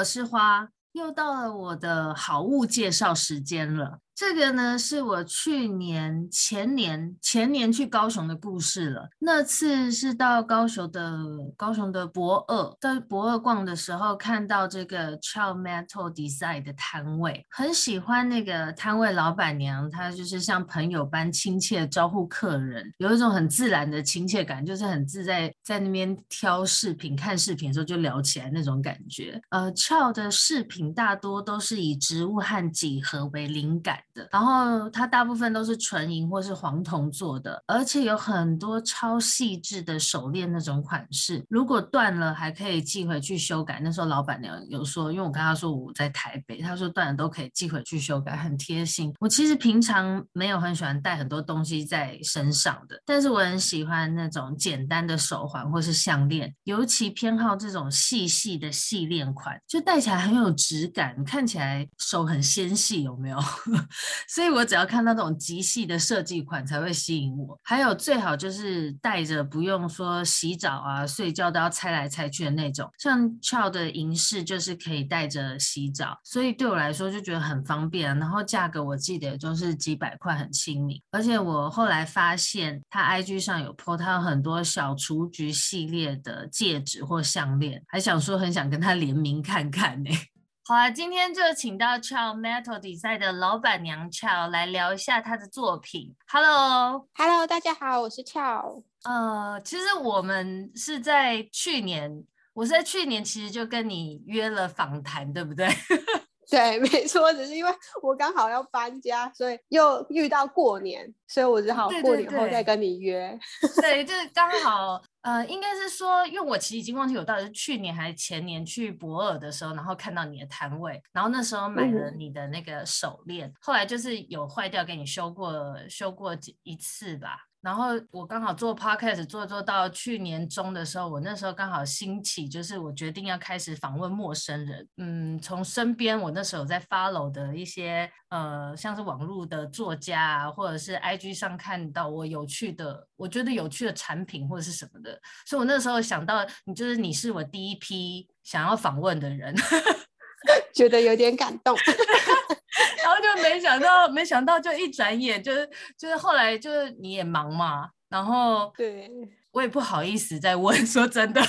我是花，又到了我的好物介绍时间了。这个呢，是我去年、前年、前年去高雄的故事了。那次是到高雄的高雄的博二，在博二逛的时候，看到这个 Chow Metal Design 的摊位，很喜欢那个摊位老板娘，她就是像朋友般亲切招呼客人，有一种很自然的亲切感，就是很自在，在那边挑饰品、看饰品的时候就聊起来那种感觉。呃，Chow 的饰品大多都是以植物和几何为灵感。然后它大部分都是纯银或是黄铜做的，而且有很多超细致的手链那种款式。如果断了还可以寄回去修改。那时候老板娘有说，因为我跟她说我在台北，她说断了都可以寄回去修改，很贴心。我其实平常没有很喜欢带很多东西在身上的，但是我很喜欢那种简单的手环或是项链，尤其偏好这种细细的细链款，就戴起来很有质感，看起来手很纤细，有没有？所以我只要看那种极细的设计款才会吸引我，还有最好就是带着不用说洗澡啊、睡觉都要拆来拆去的那种，像 c h o 的银饰就是可以带着洗澡，所以对我来说就觉得很方便。然后价格我记得也就是几百块，很亲民。而且我后来发现他 IG 上有 po 他有很多小雏菊系列的戒指或项链，还想说很想跟他联名看看呢、好啊，今天就请到 Chow Metal Design 的老板娘 Chow 来聊一下她的作品。Hello，Hello，大家好，我是 Chow。呃，其实我们是在去年，我是在去年其实就跟你约了访谈，对不对？对，没错，只是因为我刚好要搬家，所以又遇到过年，所以我只好过年后再跟你约。对，对，对，对，就是刚好，呃，应该是说，因为我其实已经忘记我到底是去年还是前年去博尔的时候，然后看到你的摊位，然后那时候买了你的那个手链，嗯、后来就是有坏掉，给你修过，修过几一次吧。然后我刚好做 podcast 做做到去年中的时候，我那时候刚好兴起，就是我决定要开始访问陌生人。嗯，从身边我那时候在 follow 的一些呃，像是网络的作家啊，或者是 IG 上看到我有趣的，我觉得有趣的产品或者是什么的，所以我那时候想到你，就是你是我第一批想要访问的人，觉得有点感动。然后就没想到，没想到就一转眼就是就是后来就是你也忙嘛，然后对我也不好意思再问，说真的，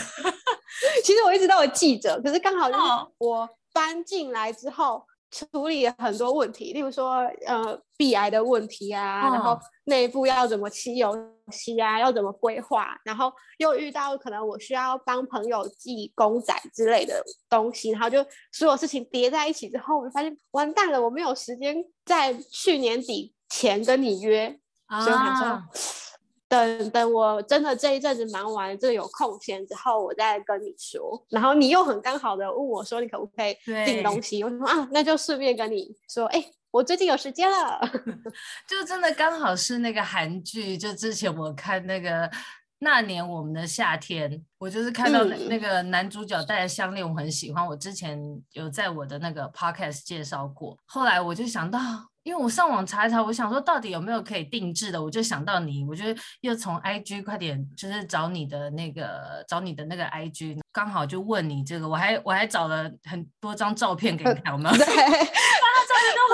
其实我一直都有记着，可是刚好就是我搬进来之后。处理很多问题，例如说，呃，壁癌的问题啊，哦、然后内部要怎么吸油漆啊，要怎么规划，然后又遇到可能我需要帮朋友寄公仔之类的东西，然后就所有事情叠在一起之后，我就发现完蛋了，我没有时间在去年底前跟你约，啊、所以我想说。等等，我真的这一阵子忙完，这有空闲之后，我再跟你说。然后你又很刚好的问我说，你可不可以订东西？我说啊，那就顺便跟你说，哎，我最近有时间了。就真的刚好是那个韩剧，就之前我看那个那年我们的夏天，我就是看到那个男主角戴的项链，我很喜欢。我之前有在我的那个 podcast 介绍过，后来我就想到。因为我上网查一查，我想说到底有没有可以定制的，我就想到你，我就又从 IG 快点就是找你的那个找你的那个 IG，刚好就问你这个，我还我还找了很多张照片给你看，有没有？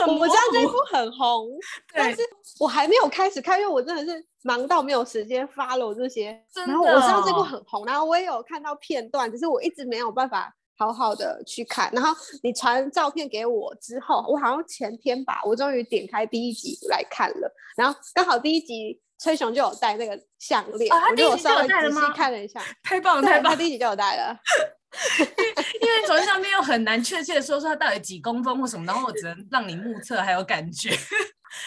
我知道这一部很红，但是我还没有开始看，因为我真的是忙到没有时间 follow 这些。真的。然后我知道这部很红，然后我也有看到片段，只是我一直没有办法。好好的去看，然后你传照片给我之后，我好像前天吧，我终于点开第一集来看了，然后刚好第一集崔雄就有戴那个项链，哦、他第一集就有戴了吗？看了一下，太棒了，太棒了，他第一集就有戴了。因为从上面又很难确切的说出它到底几公分或什么，然后我只能让你目测还有感觉。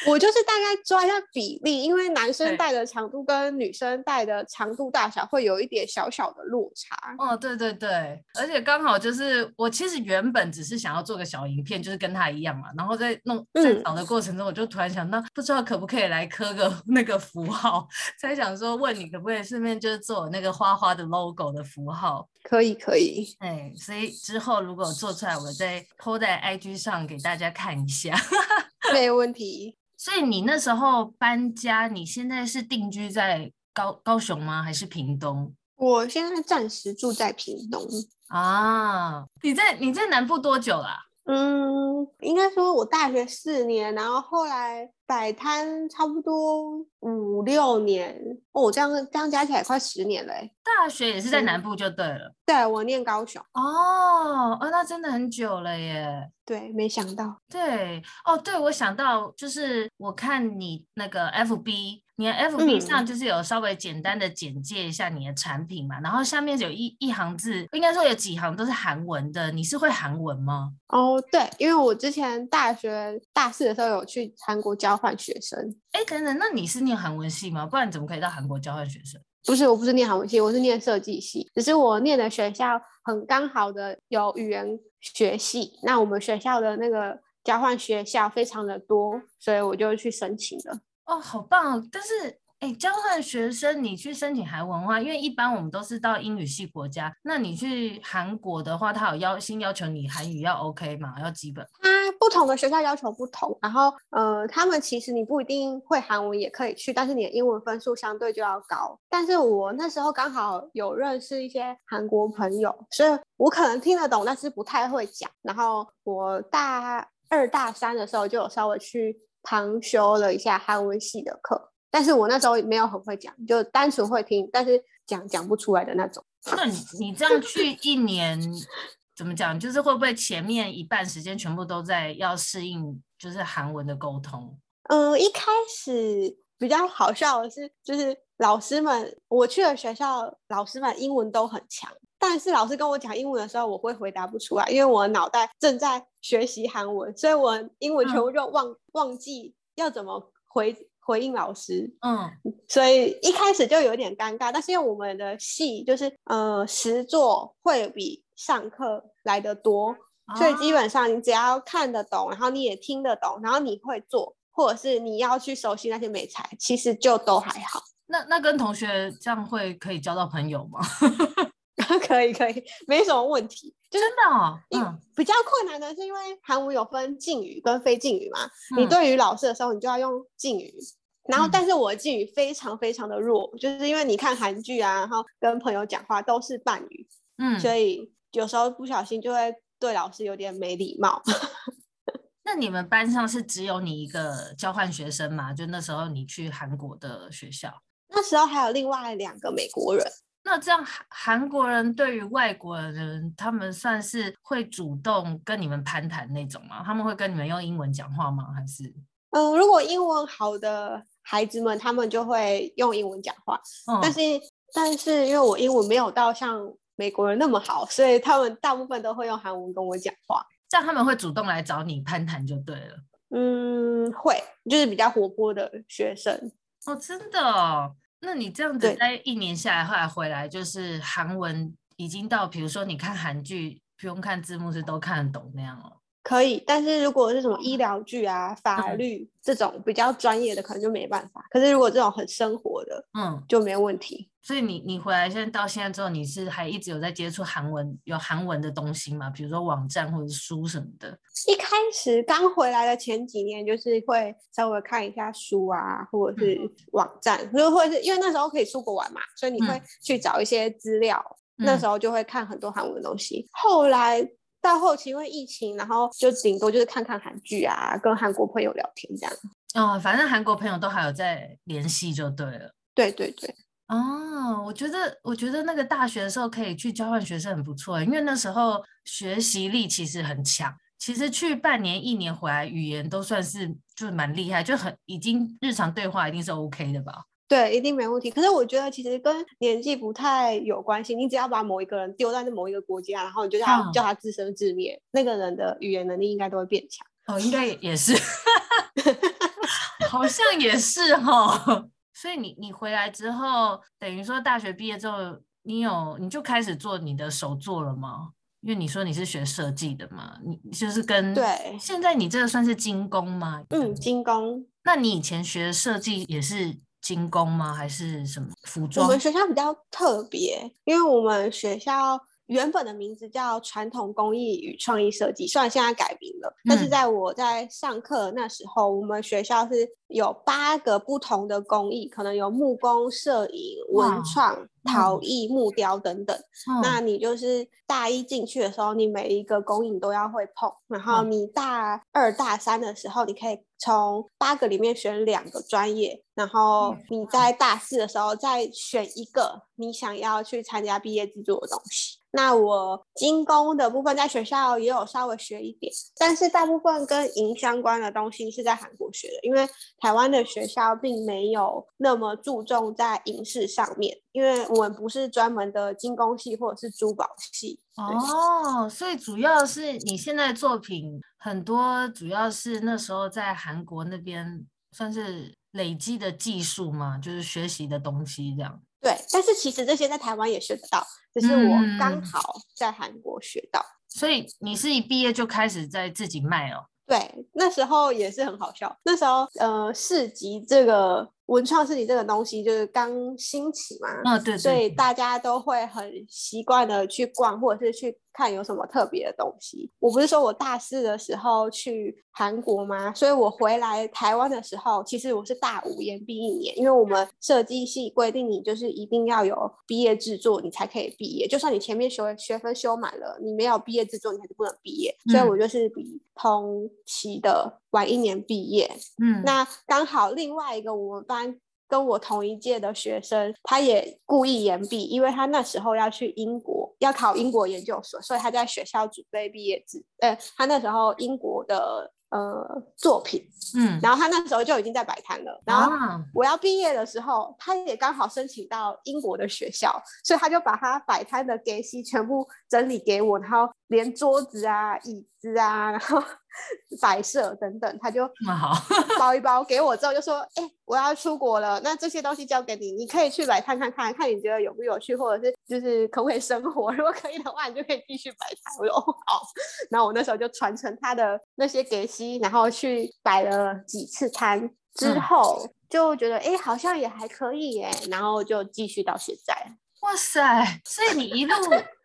我就是大概抓一下比例，因为男生戴的长度跟女生戴的长度大小会有一点小小的落差。哦，对对对，而且刚好就是我其实原本只是想要做个小影片，就是跟他一样嘛，然后在弄在找的过程中，我就突然想到，不知道可不可以来刻个 那个符号，才想说问你可不可以顺便就是做那个花花的 logo 的符号。可以可以，哎，所以之后如果做出来，我再 po 在 IG 上给大家看一下。没问题。所以你那时候搬家，你现在是定居在高高雄吗？还是屏东？我现在暂时住在屏东啊。你在你在南部多久了？嗯，应该说我大学四年，然后后来摆摊差不多五六年哦，这样这样加起来快十年了。大学也是在南部就对了。嗯、对，我念高雄。哦哦，那真的很久了耶。对，没想到。对，哦，对，我想到就是我看你那个 FB。你的 FB 上就是有稍微简单的简介一下你的产品嘛，嗯、然后下面有一一行字，应该说有几行都是韩文的。你是会韩文吗？哦，对，因为我之前大学大四的时候有去韩国交换学生。哎，等等，那你是念韩文系吗？不然你怎么可以到韩国交换学生？不是，我不是念韩文系，我是念设计系。只是我念的学校很刚好的有语言学系，那我们学校的那个交换学校非常的多，所以我就去申请了。哦，好棒！但是，哎，交换学生你去申请韩文的话，因为一般我们都是到英语系国家，那你去韩国的话，他有要先要求你韩语要 OK 嘛？要基本？他不同的学校要求不同，然后，呃，他们其实你不一定会韩文也可以去，但是你的英文分数相对就要高。但是我那时候刚好有认识一些韩国朋友，所以我可能听得懂，但是不太会讲。然后我大二大三的时候就有稍微去。旁修了一下韩文系的课，但是我那时候没有很会讲，就单纯会听，但是讲讲不出来的那种。那你你这样去一年，怎么讲？就是会不会前面一半时间全部都在要适应，就是韩文的沟通？嗯，一开始比较好笑的是，就是老师们，我去了学校老师们英文都很强。但是老师跟我讲英文的时候，我会回答不出来，因为我脑袋正在学习韩文，所以我英文全部就忘、嗯、忘记要怎么回回应老师。嗯，所以一开始就有点尴尬。但是因为我们的戏就是呃实作会比上课来的多，哦、所以基本上你只要看得懂，然后你也听得懂，然后你会做，或者是你要去熟悉那些美材，其实就都还好。那那跟同学这样会可以交到朋友吗？可以可以，没什么问题。真的哦，嗯，比较困难的是因为韩文有分敬语跟非敬语嘛。嗯、你对于老师的时候，你就要用敬语。然后，但是我的敬语非常非常的弱，嗯、就是因为你看韩剧啊，然后跟朋友讲话都是半语，嗯，所以有时候不小心就会对老师有点没礼貌。那你们班上是只有你一个交换学生吗？就那时候你去韩国的学校，那时候还有另外两个美国人。那这样韩韩国人对于外国人，他们算是会主动跟你们攀谈那种吗？他们会跟你们用英文讲话吗？还是？嗯，如果英文好的孩子们，他们就会用英文讲话。嗯，但是但是因为我英文没有到像美国人那么好，所以他们大部分都会用韩文跟我讲话。这样他们会主动来找你攀谈就对了。嗯，会，就是比较活泼的学生。哦，真的哦。那你这样子待一年下来，后来回来就是韩文已经到，比如说你看韩剧不用看字幕是都看得懂那样了。可以，但是如果是什么医疗剧啊、法律这种比较专业的，可能就没办法。可是如果这种很生活的，嗯，就没问题。所以你你回来现在到现在之后，你是还一直有在接触韩文，有韩文的东西吗？比如说网站或者书什么的。一开始刚回来的前几年，就是会稍微看一下书啊，或者是网站，或者或者是因为那时候可以出国玩嘛，所以你会去找一些资料，嗯、那时候就会看很多韩文的东西。后来。到后期因为疫情，然后就顶多就是看看韩剧啊，跟韩国朋友聊天这样。哦，反正韩国朋友都还有在联系就对了。对对对。哦，我觉得我觉得那个大学的时候可以去交换学生很不错，因为那时候学习力其实很强。其实去半年一年回来，语言都算是就是蛮厉害，就很已经日常对话一定是 OK 的吧。对，一定没问题。可是我觉得其实跟年纪不太有关系。你只要把某一个人丢在那某一个国家，然后你就叫他、嗯、叫他自生自灭，那个人的语言能力应该都会变强。哦，应该也是，好像也是哈。所以你你回来之后，等于说大学毕业之后，你有你就开始做你的手作了吗？因为你说你是学设计的嘛，你就是跟对。现在你这个算是精工吗？嗯，精工。那你以前学设计也是？精工吗？还是什么服装？我们学校比较特别，因为我们学校原本的名字叫传统工艺与创意设计，虽然现在改名了，但是在我在上课那时候，我们学校是有八个不同的工艺，可能有木工、摄影、文创、陶艺、木雕等等。那你就是大一进去的时候，你每一个工艺都要会碰，然后你大二、大三的时候，你可以从八个里面选两个专业，然后你在大四的时候再选一个你想要去参加毕业制作的东西。那我金工的部分在学校也有稍微学一点，但是大部分跟银相关的东西是在韩国学的，因为台湾的学校并没有那么注重在银饰上面，因为我们不是专门的金工系或者是珠宝系。哦，所以主要是你现在作品很多，主要是那时候在韩国那边算是累积的技术嘛，就是学习的东西这样。对，但是其实这些在台湾也学得到，只是我刚好在韩国学到。嗯，所以你是一毕业就开始在自己卖哦？对，那时候也是很好笑。那时候呃，市集这个。文创市集这个东西就是刚兴起嘛，嗯、哦，对，对，所以大家都会很习惯的去逛，或者是去看有什么特别的东西。我不是说我大四的时候去韩国吗？所以我回来台湾的时候，其实我是大五延毕一年，因为我们设计系规定你就是一定要有毕业制作，你才可以毕业。就算你前面学学分修满了，你没有毕业制作，你还是不能毕业。嗯、所以我就是比同期的晚一年毕业。嗯，那刚好另外一个我们班。跟我同一届的学生，他也故意延毕，因为他那时候要去英国，要考英国研究所，所以他在学校准备毕业制。呃，他那时候英国的呃作品，嗯，然后他那时候就已经在摆摊了。然后我要毕业的时候，他也刚好申请到英国的学校，所以他就把他摆摊的东西全部整理给我，然后连桌子啊、椅子啊，然后。摆设等等，他就包一包给我之后就说：“哎、欸，我要出国了，那这些东西交给你，你可以去摆摊看看，看你觉得有不有趣，或者是就是可不可以生活？如果可以的话，你就可以继续摆摊。”我说：“好。”然后我那时候就传承他的那些给息，然后去摆了几次摊，之后就觉得哎、欸，好像也还可以耶，然后就继续到现在。哇塞！所以你一路。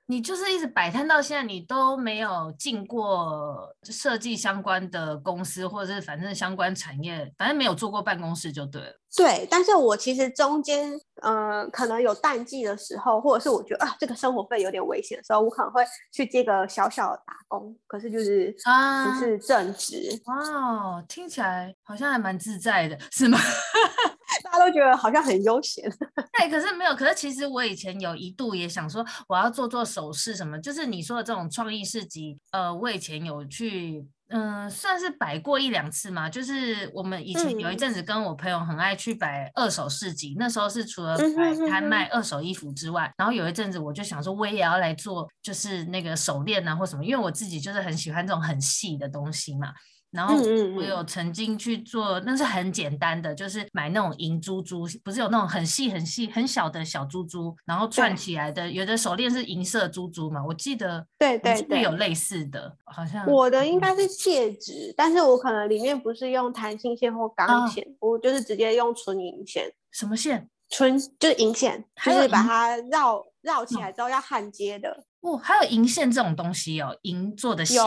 你就是一直摆摊到现在，你都没有进过设计相关的公司，或者是反正相关产业，反正没有做过办公室就对了。对，但是我其实中间，嗯、呃，可能有淡季的时候，或者是我觉得啊，这个生活费有点危险的时候，我可能会去接个小小的打工，可是就是啊，不是正职。哦，听起来好像还蛮自在的，是吗？大家都觉得好像很悠闲，对，可是没有。可是其实我以前有一度也想说，我要做做首饰什么，就是你说的这种创意市集。呃，我以前有去，嗯、呃，算是摆过一两次嘛。就是我们以前有一阵子跟我朋友很爱去摆二手市集，嗯、那时候是除了摆摊卖二手衣服之外，然后有一阵子我就想说，我也要来做，就是那个手链啊或什么，因为我自己就是很喜欢这种很细的东西嘛。然后我有曾经去做，那是很简单的，就是买那种银珠珠，不是有那种很细很细很小的小珠珠，然后串起来的。有的手链是银色珠珠嘛，我记得对对对，有类似的，好像我的应该是戒指，但是我可能里面不是用弹性线或钢线，啊、我就是直接用纯银线。什么线？纯就是银线，就是把它绕绕起来之后要焊接的。哦，还有银线这种东西哦，银做的线，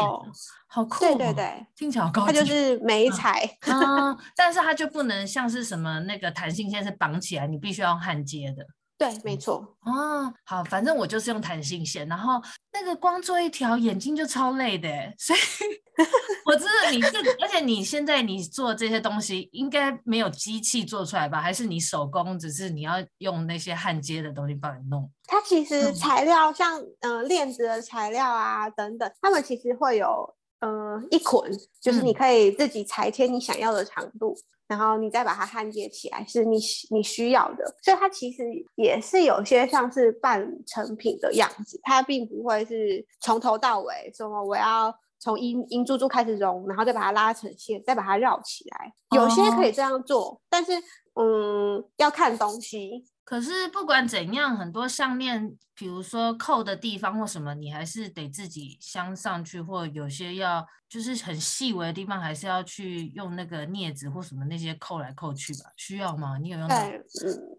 好酷，哦，对对对，听起来好高级。它就是美彩啊，嗯，但是它就不能像是什么那个弹性线是绑起来，你必须要焊接的。对，没错。哦，好，反正我就是用弹性线，然后那个光做一条眼睛就超累的，所以 我知道你这，而且你现在你做这些东西应该没有机器做出来吧？还是你手工，只是你要用那些焊接的东西帮你弄？它其实材料像嗯、呃、链子的材料啊等等，他们其实会有嗯、呃、一捆，就是你可以自己裁切你想要的长度。嗯然后你再把它焊接起来，是你你需要的，所以它其实也是有些像是半成品的样子，它并不会是从头到尾说我要从银银珠珠开始融，然后再把它拉成线，再把它绕起来。有些可以这样做，哦、但是嗯，要看东西。可是不管怎样，很多项链，比如说扣的地方或什么，你还是得自己镶上去，或有些要就是很细微的地方，还是要去用那个镊子或什么那些扣来扣去吧？需要吗？你有用？对，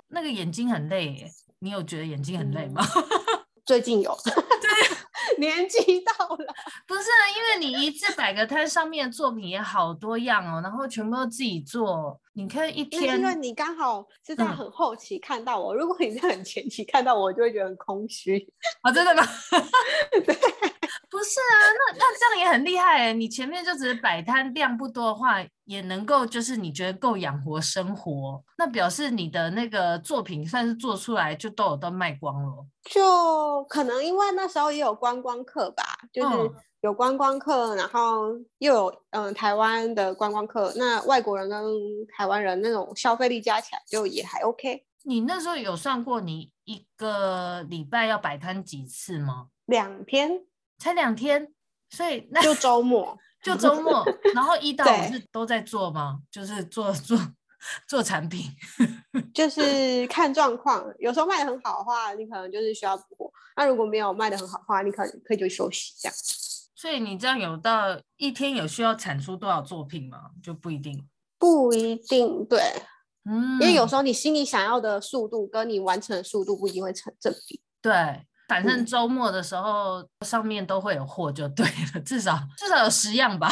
那个眼睛很累耶，你有觉得眼睛很累吗？最近有，对，年纪到了，不是啊，因为你一次摆个摊，上面的作品也好多样哦，然后全部都自己做，你看一天，因为你刚好是在很后期看到我，嗯、如果你在很前期看到我，就会觉得很空虚。啊、哦，真的吗？对。不是啊，那那这样也很厉害哎！你前面就只是摆摊，量不多的话，也能够就是你觉得够养活生活，那表示你的那个作品算是做出来就都有都卖光了。就可能因为那时候也有观光客吧，就是有观光客，嗯、然后又有嗯台湾的观光客，那外国人跟台湾人那种消费力加起来就也还 OK。你那时候有算过你一个礼拜要摆摊几次吗？两天。才两天，所以那就周末，就周末，然后一到五是都在做吗？就是做做做产品，就是看状况。有时候卖的很好的话，你可能就是需要补货；那如果没有卖的很好的话，你可能可以就休息这样。所以你这样有到一天有需要产出多少作品吗？就不一定，不一定，对，嗯，因为有时候你心里想要的速度跟你完成的速度不一定会成正比，对。反正周末的时候，嗯、上面都会有货，就对了，至少至少有十样吧。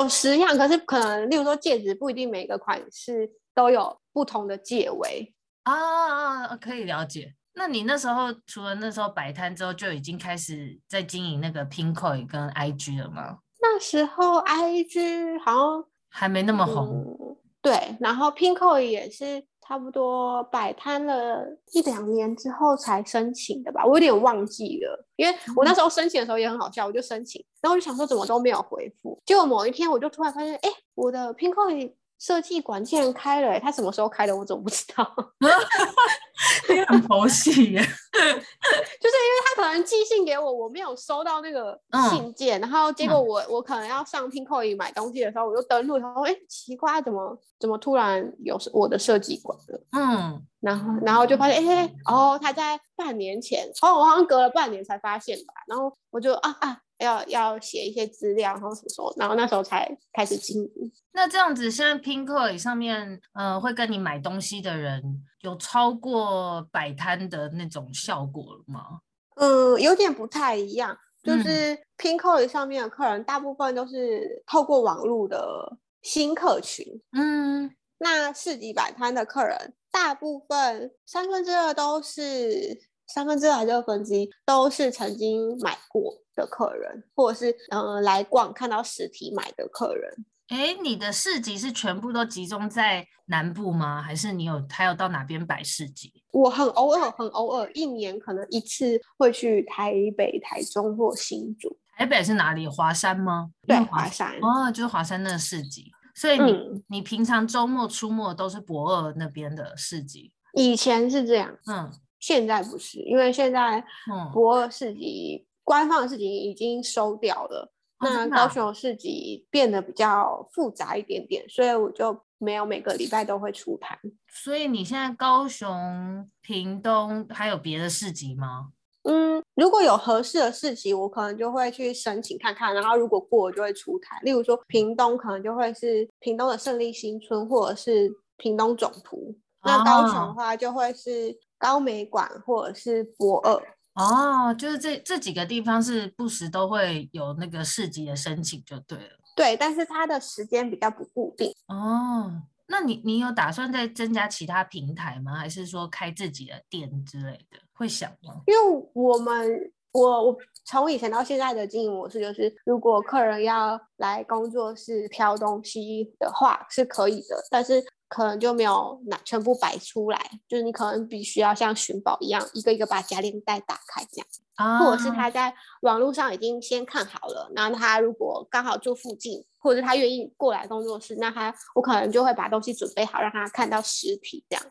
有十样，可是可能，例如说戒指，不一定每个款式都有不同的戒围啊，啊，可以了解。那你那时候除了那时候摆摊之后，就已经开始在经营那个 Pinkoi 跟 IG 了吗？那时候 IG 好像还没那么红。嗯、对，然后 Pinkoi 也是。差不多摆摊了一两年之后才申请的吧，我有点忘记了，因为我那时候申请的时候也很好笑，我就申请，然后我就想说怎么都没有回复，结果某一天我就突然发现，哎，我的 Pinkoi 设计馆竟然开了，他什么时候开的？我怎么不知道？你很佛系耶，就是因为他可能寄信给我，我没有收到那个信件，嗯、然后结果我、嗯、我可能要上 Pinkoi 买东西的时候，我就登录，然后哎，奇怪，怎么怎么突然有我的设计馆了？嗯，然后然后就发现，哎，哦，他在半年前，哦，我好像隔了半年才发现吧，然后我就啊啊。要要写一些资料，然后什么时候，然后那时候才开始经营。那这样子，现在 Pinkoi 上面，呃，会跟你买东西的人有超过摆摊的那种效果了吗？嗯，有点不太一样，就是 Pinkoi 上面的客人大部分都是透过网络的新客群。嗯，那市集摆摊的客人，大部分三分之二都是三分之二还是二分之一都是曾经买过。的客人，或者是嗯、呃、来逛看到实体买的客人。哎，你的市集是全部都集中在南部吗？还是你有还有到哪边摆市集？我很偶尔，很偶尔，一年可能一次会去台北、台中或新竹。台北是哪里？华山吗？对，华山。哦，就是华山那个市集。所以你、嗯、你平常周末出没都是博二那边的市集？以前是这样，嗯，现在不是，因为现在博二市集。官方的市集已经收掉了，哦、那高雄市集变得比较复杂一点点，所以我就没有每个礼拜都会出摊。所以你现在高雄、屏东还有别的市集吗？嗯，如果有合适的市集，我可能就会去申请看看，然后如果过我就会出台。例如说屏东可能就会是屏东的胜利新村，或者是屏东总图。哦、那高雄的话就会是高美馆或者是博二。哦，就是这这几个地方是不时都会有那个市集的申请，就对了。对，但是它的时间比较不固定。哦，那你你有打算再增加其他平台吗？还是说开自己的店之类的？会想吗？因为我们我我从以前到现在的经营模式就是，如果客人要来工作室挑东西的话是可以的，但是。可能就没有拿全部摆出来，就是你可能必须要像寻宝一样，一个一个把夹链袋打开这样，啊、或者是他在网络上已经先看好了，然后他如果刚好住附近，或者是他愿意过来工作室，那他我可能就会把东西准备好，让他看到实体这样。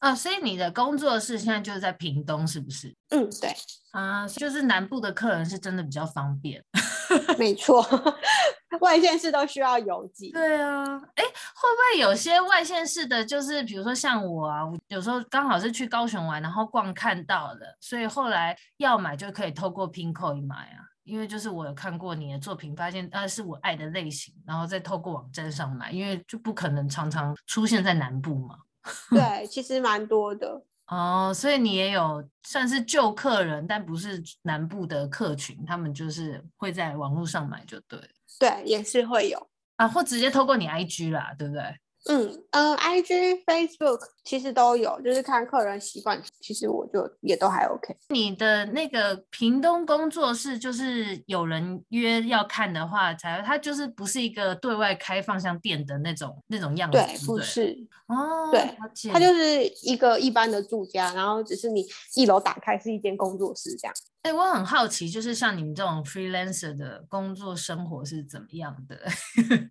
啊，所以你的工作室现在就是在屏东，是不是？嗯，对。啊，就是南部的客人是真的比较方便。没错，外县市都需要邮寄。对啊，哎，会不会有些外县市的，就是比如说像我啊，我有时候刚好是去高雄玩，然后逛看到的，所以后来要买就可以透过 Pinkoi 买啊。因为就是我有看过你的作品，发现啊是我爱的类型，然后再透过网站上买，因为就不可能常常出现在南部嘛。对，其实蛮多的。哦，所以你也有算是旧客人，但不是南部的客群，他们就是会在网络上买就对。对，也是会有啊，或直接透过你 IG 啦，对不对？嗯嗯，IG、Facebook 其实都有，就是看客人习惯。其实我就也都还 OK。你的那个屏东工作室，就是有人约要看的话才，才它就是不是一个对外开放像店的那种那种样子。对，不是哦，对，它就是一个一般的住家，然后只是你一楼打开是一间工作室这样。哎、欸，我很好奇，就是像你们这种 freelancer 的工作生活是怎么样的？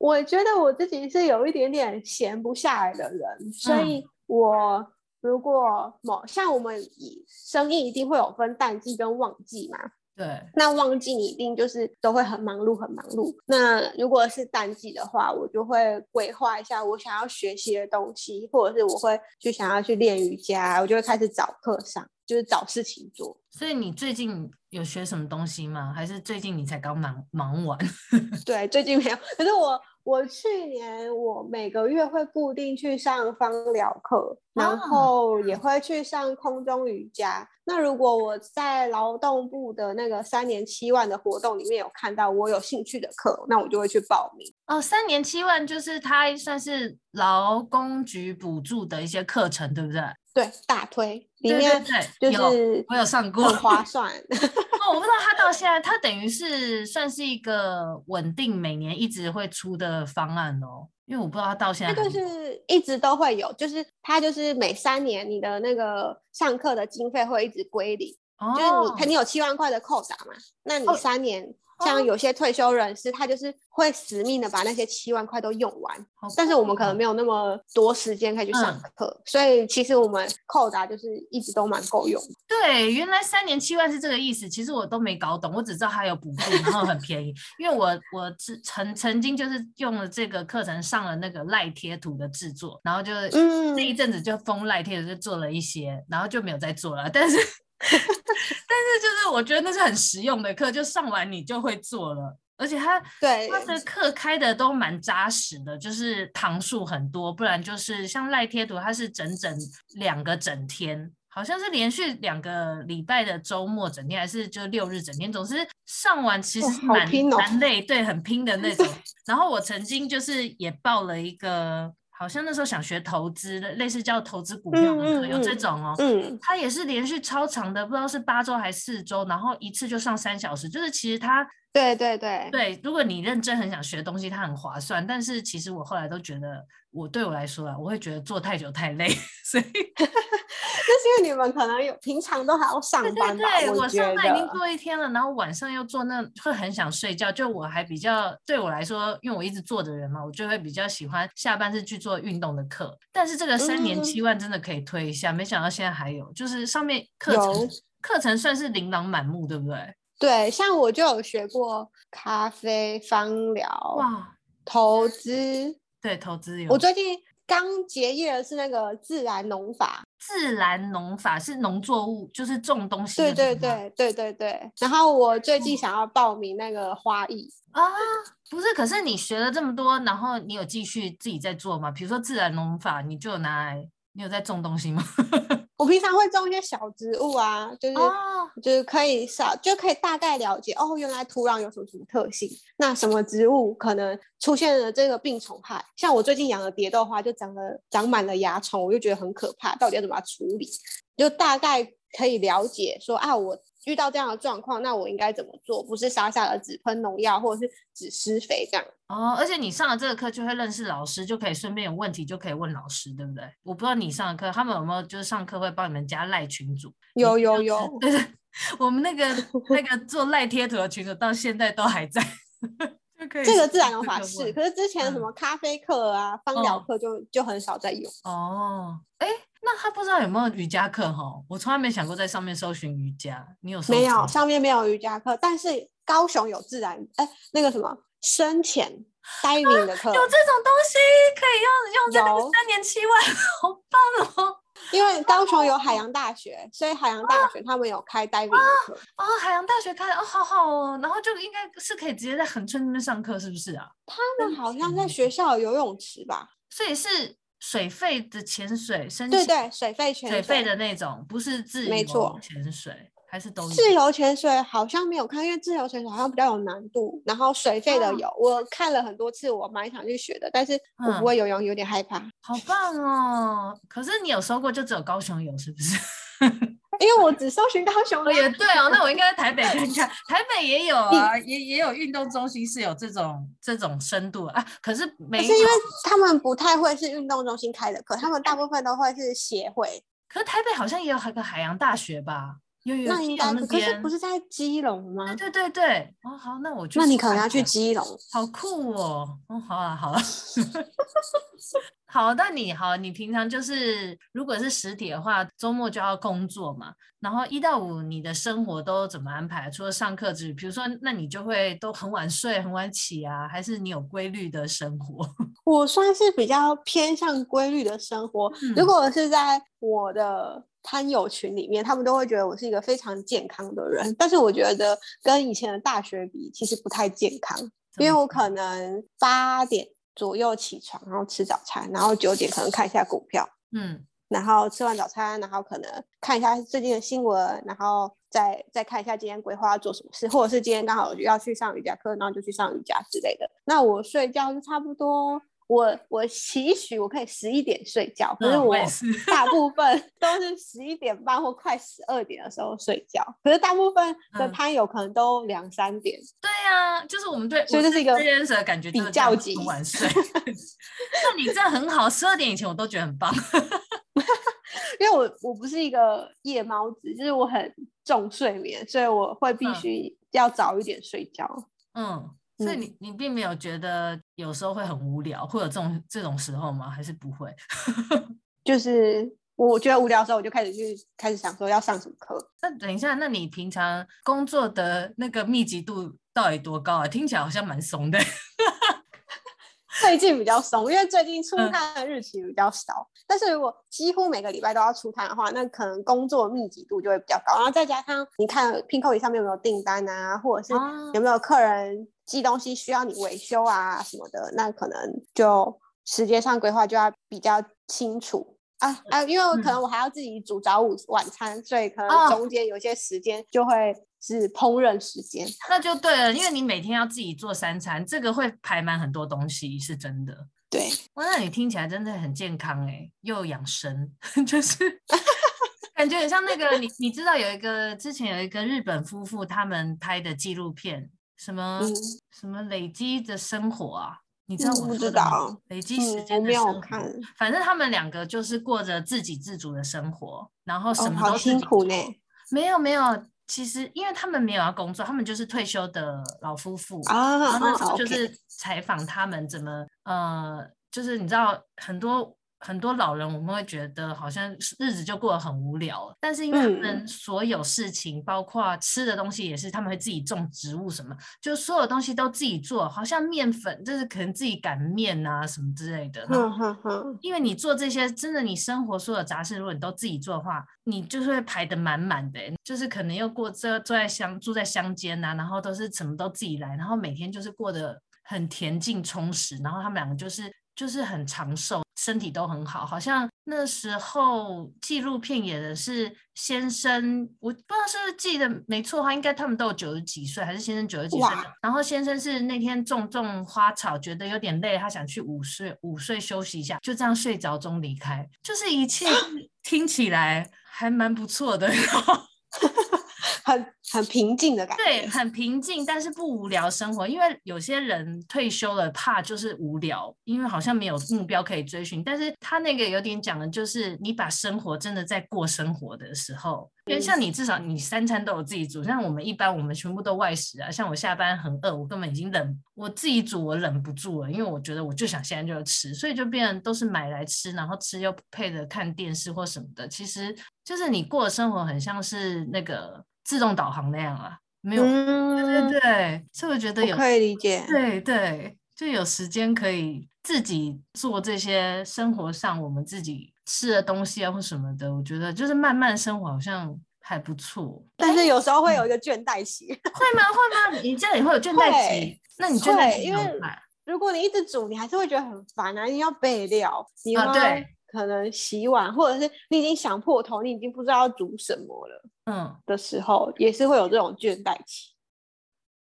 我觉得我自己是有一点点闲不下来的人，所以我如果某像我们以生意一定会有分淡季跟旺季嘛，对，那旺季你一定就是都会很忙碌很忙碌。那如果是淡季的话，我就会规划一下我想要学习的东西，或者是我会去想要去练瑜伽，我就会开始找课上。就是找事情做，所以你最近有学什么东西吗？还是最近你才刚忙忙完？对，最近没有。可是我我去年我每个月会固定去上芳疗课，然后也会去上空中瑜伽。那如果我在劳动部的那个三年七万的活动里面有看到我有兴趣的课，那我就会去报名。哦，三年七万就是它算是劳工局补助的一些课程，对不对？对，大推里面就是有我有上过，很划 算。哦，我不知道他到现在，他等于是算是一个稳定每年一直会出的方案哦。因为我不知道他到现在，这个是一直都会有，就是他就是每三年你的那个上课的经费会一直归零，哦、就是你肯定有七万块的扣打嘛，那你三年。哦像有些退休人士，他就是会死命的把那些七万块都用完，但是我们可能没有那么多时间可以去上课，嗯，所以其实我们扣打就是一直都蛮够用。对，原来三年七万是这个意思，其实我都没搞懂，我只知道它有补助，然后很便宜。因为我我曾曾经就是用了这个课程上了那个赖贴图的制作，然后就嗯那一阵子就封赖贴图就做了一些，然后就没有再做了，但是。但是就是我觉得那是很实用的课，就上完你就会做了，而且他对他的课开的都蛮扎实的，就是堂数很多，不然就是像赖贴图，它是整整两个整天，好像是连续两个礼拜的周末整天，还是就六日整天，总之上完其实蛮蛮累，对，很拼的那种。然后我曾经就是也报了一个。好像那时候想学投资的，类似叫投资股票的课，有这种哦。嗯，他也是连续超长的，不知道是八周还是四周，然后一次就上三小时。就是其实他，对对对对，如果你认真很想学东西，它很划算。但是其实我后来都觉得，我对我来说啊，我会觉得做太久太累，所以。就是因为你们可能有平常都还要上班吧？对，对，对，我，我上班已经做一天了，然后晚上又做，那会很想睡觉。就我还比较对我来说，因为我一直坐的人嘛，我就会比较喜欢下班是去做运动的课。但是这个三年七万真的可以推一下，嗯、没想到现在还有，就是上面课程课程算是琳琅满目，对不对？对，像我就有学过咖啡、芳疗、哇，投资，对，投资有。我最近刚结业的是那个自然农法。自然农法是农作物，就是种东西。对对对对对对。然后我最近想要报名那个花艺啊，不是，可是你学了这么多，然后你有继续自己在做吗？比如说自然农法，你就拿来，你有在种东西吗？我平常会种一些小植物啊，就是、oh. 就是可以少就可以大概了解哦，原来土壤有什么什么特性，那什么植物可能出现了这个病虫害，像我最近养的蝶豆花就长了长满了蚜虫，我就觉得很可怕，到底要怎么处理？就大概可以了解说啊，我。遇到这样的状况，那我应该怎么做？不是傻傻的只喷农药，或者是只施肥这样。哦，而且你上了这个课就会认识老师，就可以顺便有问题就可以问老师，对不对？我不知道你上的课，他们有没有就是上课会帮你们加赖群主？有有有，对对，我们那个那个做赖贴图的群主到现在都还在。这个自然有法是，可是之前什么咖啡课啊、芳疗课就、哦、就很少在用。哦，哎。那他不知道有没有瑜伽课哈？我从来没想过在上面搜寻瑜伽。你有？没有，上面没有瑜伽课，但是高雄有自然哎，那个什么深潜 diving 的课、啊，有这种东西可以用用在那个三年七万，好棒哦！因为高雄有海洋大学，所以海洋大学他们有开 diving 的课。哦，海洋大学开哦，好好哦，然后就应该是可以直接在恒春那边上课，是不是啊？他们好像在学校有游泳池吧？所以是。水费的潜水，深对对，水费潜水，水费的那种，不是自由潜水。还是都自由潜水好像没有看，因为自由潜水好像比较有难度。然后水肺的有，哦、我看了很多次，我蛮想去学的，但是我不会游泳，有点害怕。嗯、好棒哦！可是你有搜过，就只有高雄有，是不是？因为我只搜寻高雄的。也对哦，那我应该在台北看看，台北也有啊，也也有运动中心是有这种这种深度啊。可是没有，是因为他们不太会是运动中心开的课，他们大部分都会是协会。可是台北好像也有个海洋大学吧？有有那应该可是不是在基隆吗？对对对，哦好，那我就那你可能要去基隆，好酷哦，哦好啊好啊，好，那你好，你平常就是如果是实体的话，周末就要工作嘛，然后一到五你的生活都怎么安排？除了上课之余，比如说那你就会都很晚睡很晚起啊，还是你有规律的生活？我算是比较偏向规律的生活，嗯、如果是在我的。摊友群里面，他们都会觉得我是一个非常健康的人，但是我觉得跟以前的大学比，其实不太健康，因为我可能八点左右起床，然后吃早餐，然后九点可能看一下股票，嗯，然后吃完早餐，然后可能看一下最近的新闻，然后再再看一下今天规划要做什么事，或者是今天刚好要去上瑜伽课，然后就去上瑜伽之类的。那我睡觉就差不多。我我期许我可以十一点睡觉，可是我大部分都是十一点半或快十二点的时候睡觉，可是大部分的摊友可能都两三点。嗯、对呀、啊，就是我们对，所以这是一个感觉比较急，晚睡。那你这样很好，十二点以前我都觉得很棒，因为我我不是一个夜猫子，就是我很重睡眠，所以我会必须要早一点睡觉。嗯。所以你你并没有觉得有时候会很无聊，会有这种这种时候吗？还是不会？就是我觉得无聊的时候，我就开始去开始想说要上什么课。那等一下，那你平常工作的那个密集度到底多高啊？听起来好像蛮松的。最近比较松，因为最近出摊的日期比较少。嗯、但是如果几乎每个礼拜都要出摊的话，那可能工作密集度就会比较高。然后再加上你看 Pinkoi 上面有没有订单啊，或者是有没有客人寄东西需要你维修啊什么的，那可能就时间上规划就要比较清楚啊啊！因为可能我还要自己煮早午晚餐，嗯、所以可能中间有些时间就会。是烹饪时间，那就对了，因为你每天要自己做三餐，这个会排满很多东西，是真的。对，哇，那你听起来真的很健康哎，又养生，就是 感觉很像那个你，你知道有一个之前有一个日本夫妇他们拍的纪录片，什么、嗯、什么累积的生活啊？你知道我不知道累积时间的生活、嗯，反正他们两个就是过着自给自足的生活，然后什么都、哦、辛苦呢？没有没有。其实，因为他们没有要工作，他们就是退休的老夫妇啊。然后那时候就是采访他们怎么.呃，就是你知道很多。很多老人我们会觉得好像日子就过得很无聊，但是因为他们所有事情，嗯、包括吃的东西也是他们会自己种植物什么，就所有东西都自己做，好像面粉就是可能自己擀面啊什么之类的。嗯哼哼。因为你做这些，真的你生活所有杂事，如果你都自己做的话，你就是会排得满满的，就是可能又过这住在乡住在乡间呐，然后都是什么都自己来，然后每天就是过得很恬静充实，然后他们两个就是。就是很长寿，身体都很好，好像那时候纪录片演的是先生，我不知道是不是记得没错的话，应该他们都有九十几岁，还是先生九十几岁？然后先生是那天种种花草，觉得有点累，他想去午睡，午睡休息一下，就这样睡着中离开，就是一切听起来还蛮不错的。很很平静的感觉，对，很平静，但是不无聊生活。因为有些人退休了，怕就是无聊，因为好像没有目标可以追寻。但是他那个有点讲的就是，你把生活真的在过生活的时候，因为像你至少你三餐都有自己煮，像我们一般我们全部都外食啊。像我下班很饿，我根本已经忍，我自己煮我忍不住了，因为我觉得我就想现在就要吃，所以就变成都是买来吃，然后吃又配着看电视或什么的。其实就是你过的生活很像是那个。自动导航那样啊，没有，嗯、对对对，所以我觉得有可以理解，对对，就有时间可以自己做这些生活上我们自己吃的东西啊或什么的，我觉得就是慢慢生活好像还不错，但是有时候会有一个倦怠期，会吗？会吗？你这样也会有倦怠期？那你倦怠期怎么办？如果你一直煮，你还是会觉得很烦啊！你要备料，你要可能洗碗，啊、或者是你已经想破头，你已经不知道要煮什么了，嗯，的时候也是会有这种倦怠期。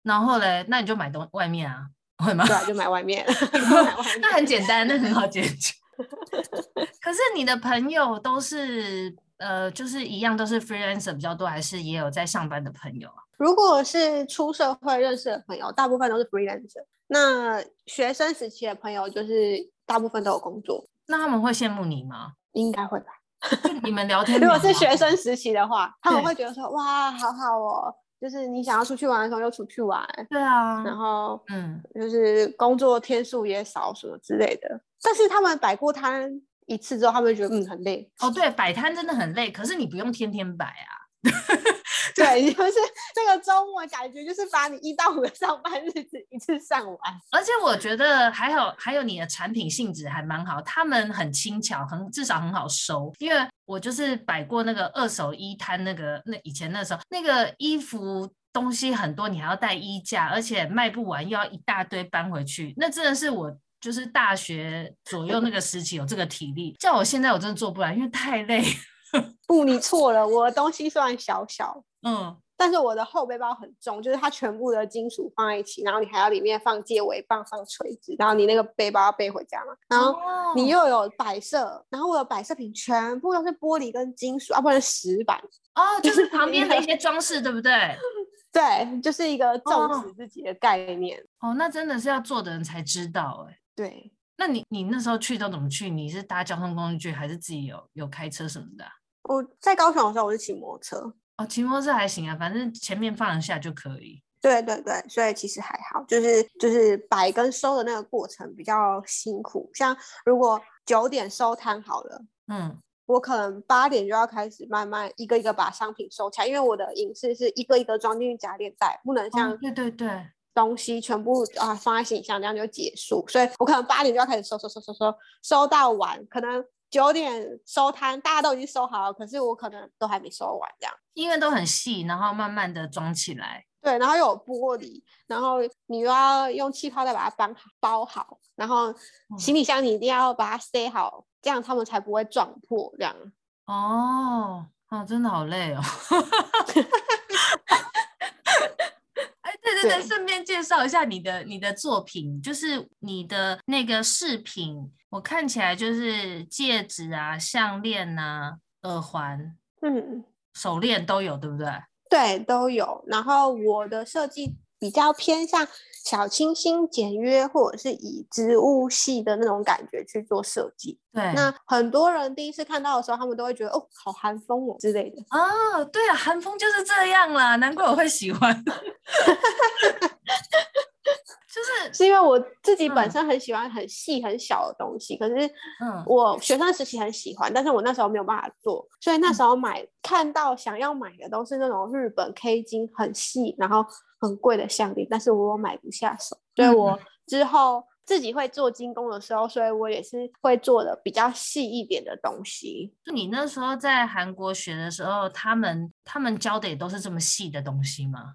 然后嘞，那你就买东外面啊，会吗？对啊，就买外面，买外面那很简单，那很好解决。可是你的朋友都是呃，就是一样都是 freelancer 比较多，还是也有在上班的朋友啊？如果是出社会认识的朋友，大部分都是 freelancer。那学生时期的朋友，就是大部分都有工作。那他们会羡慕你吗？应该会吧。你们聊天，如果是学生时期的话，他们会觉得说：“哇，好好哦，就是你想要出去玩的时候就出去玩。”对啊。然后，嗯，就是工作天数也少什么之类的。但是他们摆过摊一次之后，他们会觉得嗯很累。哦，对，摆摊真的很累，可是你不用天天摆啊。对，就是这个周末感觉就是把你一到五的上班日子一次上完，而且我觉得还有还有你的产品性质还蛮好，他们很轻巧，很至少很好收。因为我就是摆过那个二手衣摊，那个那以前那时候那个衣服东西很多，你还要带衣架，而且卖不完又要一大堆搬回去，那真的是我就是大学左右那个时期有这个体力，叫我现在我真的做不来，因为太累。不，你错了。我的东西虽然小小，嗯，但是我的后背包很重，就是它全部的金属放在一起，然后你还要里面放接尾棒、放锤子，然后你那个背包要背回家嘛。然后你又有摆设，哦、然后我的摆设品全部都是玻璃跟金属，啊，不然石板。哦，就是旁边的一些装饰，对不对？对，就是一个重视自己的概念。哦，那真的是要做的人才知道，哎。对，那你你那时候去都怎么去？你是搭交通工具，还是自己有有开车什么的、啊？我在高雄的时候，我是骑摩托车。哦，骑摩托车还行啊，反正前面放一下就可以。对对对，所以其实还好，就是就是摆跟收的那个过程比较辛苦。像如果九点收摊好了，嗯，我可能八点就要开始慢慢一个一个把商品收起来，因为我的影视是一个一个装进去夹链袋，不能像、哦、对对对东西全部啊放在行李箱这样就结束。所以我可能八点就要开始收收收收收，收到晚可能。九点收摊，大家都已经收好了，可是我可能都还没收完，这样，因为都很细，然后慢慢的装起来。对，然后又有玻璃，然后你又要用气泡袋把它包好，包好，然后行李箱你一定要把它塞好，这样他们才不会撞破，这样。哦，啊，真的好累哦。顺便介绍一下你的你的作品，就是你的那个饰品，我看起来就是戒指啊、项链啊、耳环，嗯，手链都有，对不对？对，都有。然后我的设计比较偏向小清新、简约，或者是以植物系的那种感觉去做设计。对，那很多人第一次看到的时候，他们都会觉得哦，好韩风哦之类的。哦，对啊，韩风就是这样啦，难怪我会喜欢。就是是因为我自己本身很喜欢很细很小的东西，嗯、可是嗯，我学生时期很喜欢，但是我那时候没有办法做，所以那时候买、嗯、看到想要买的都是那种日本 K 金很细，然后很贵的项链，但是我买不下手，所以我之后。自己会做精工的时候，所以我也是会做的比较细一点的东西。就你那时候在韩国学的时候，他们他们教的也都是这么细的东西吗？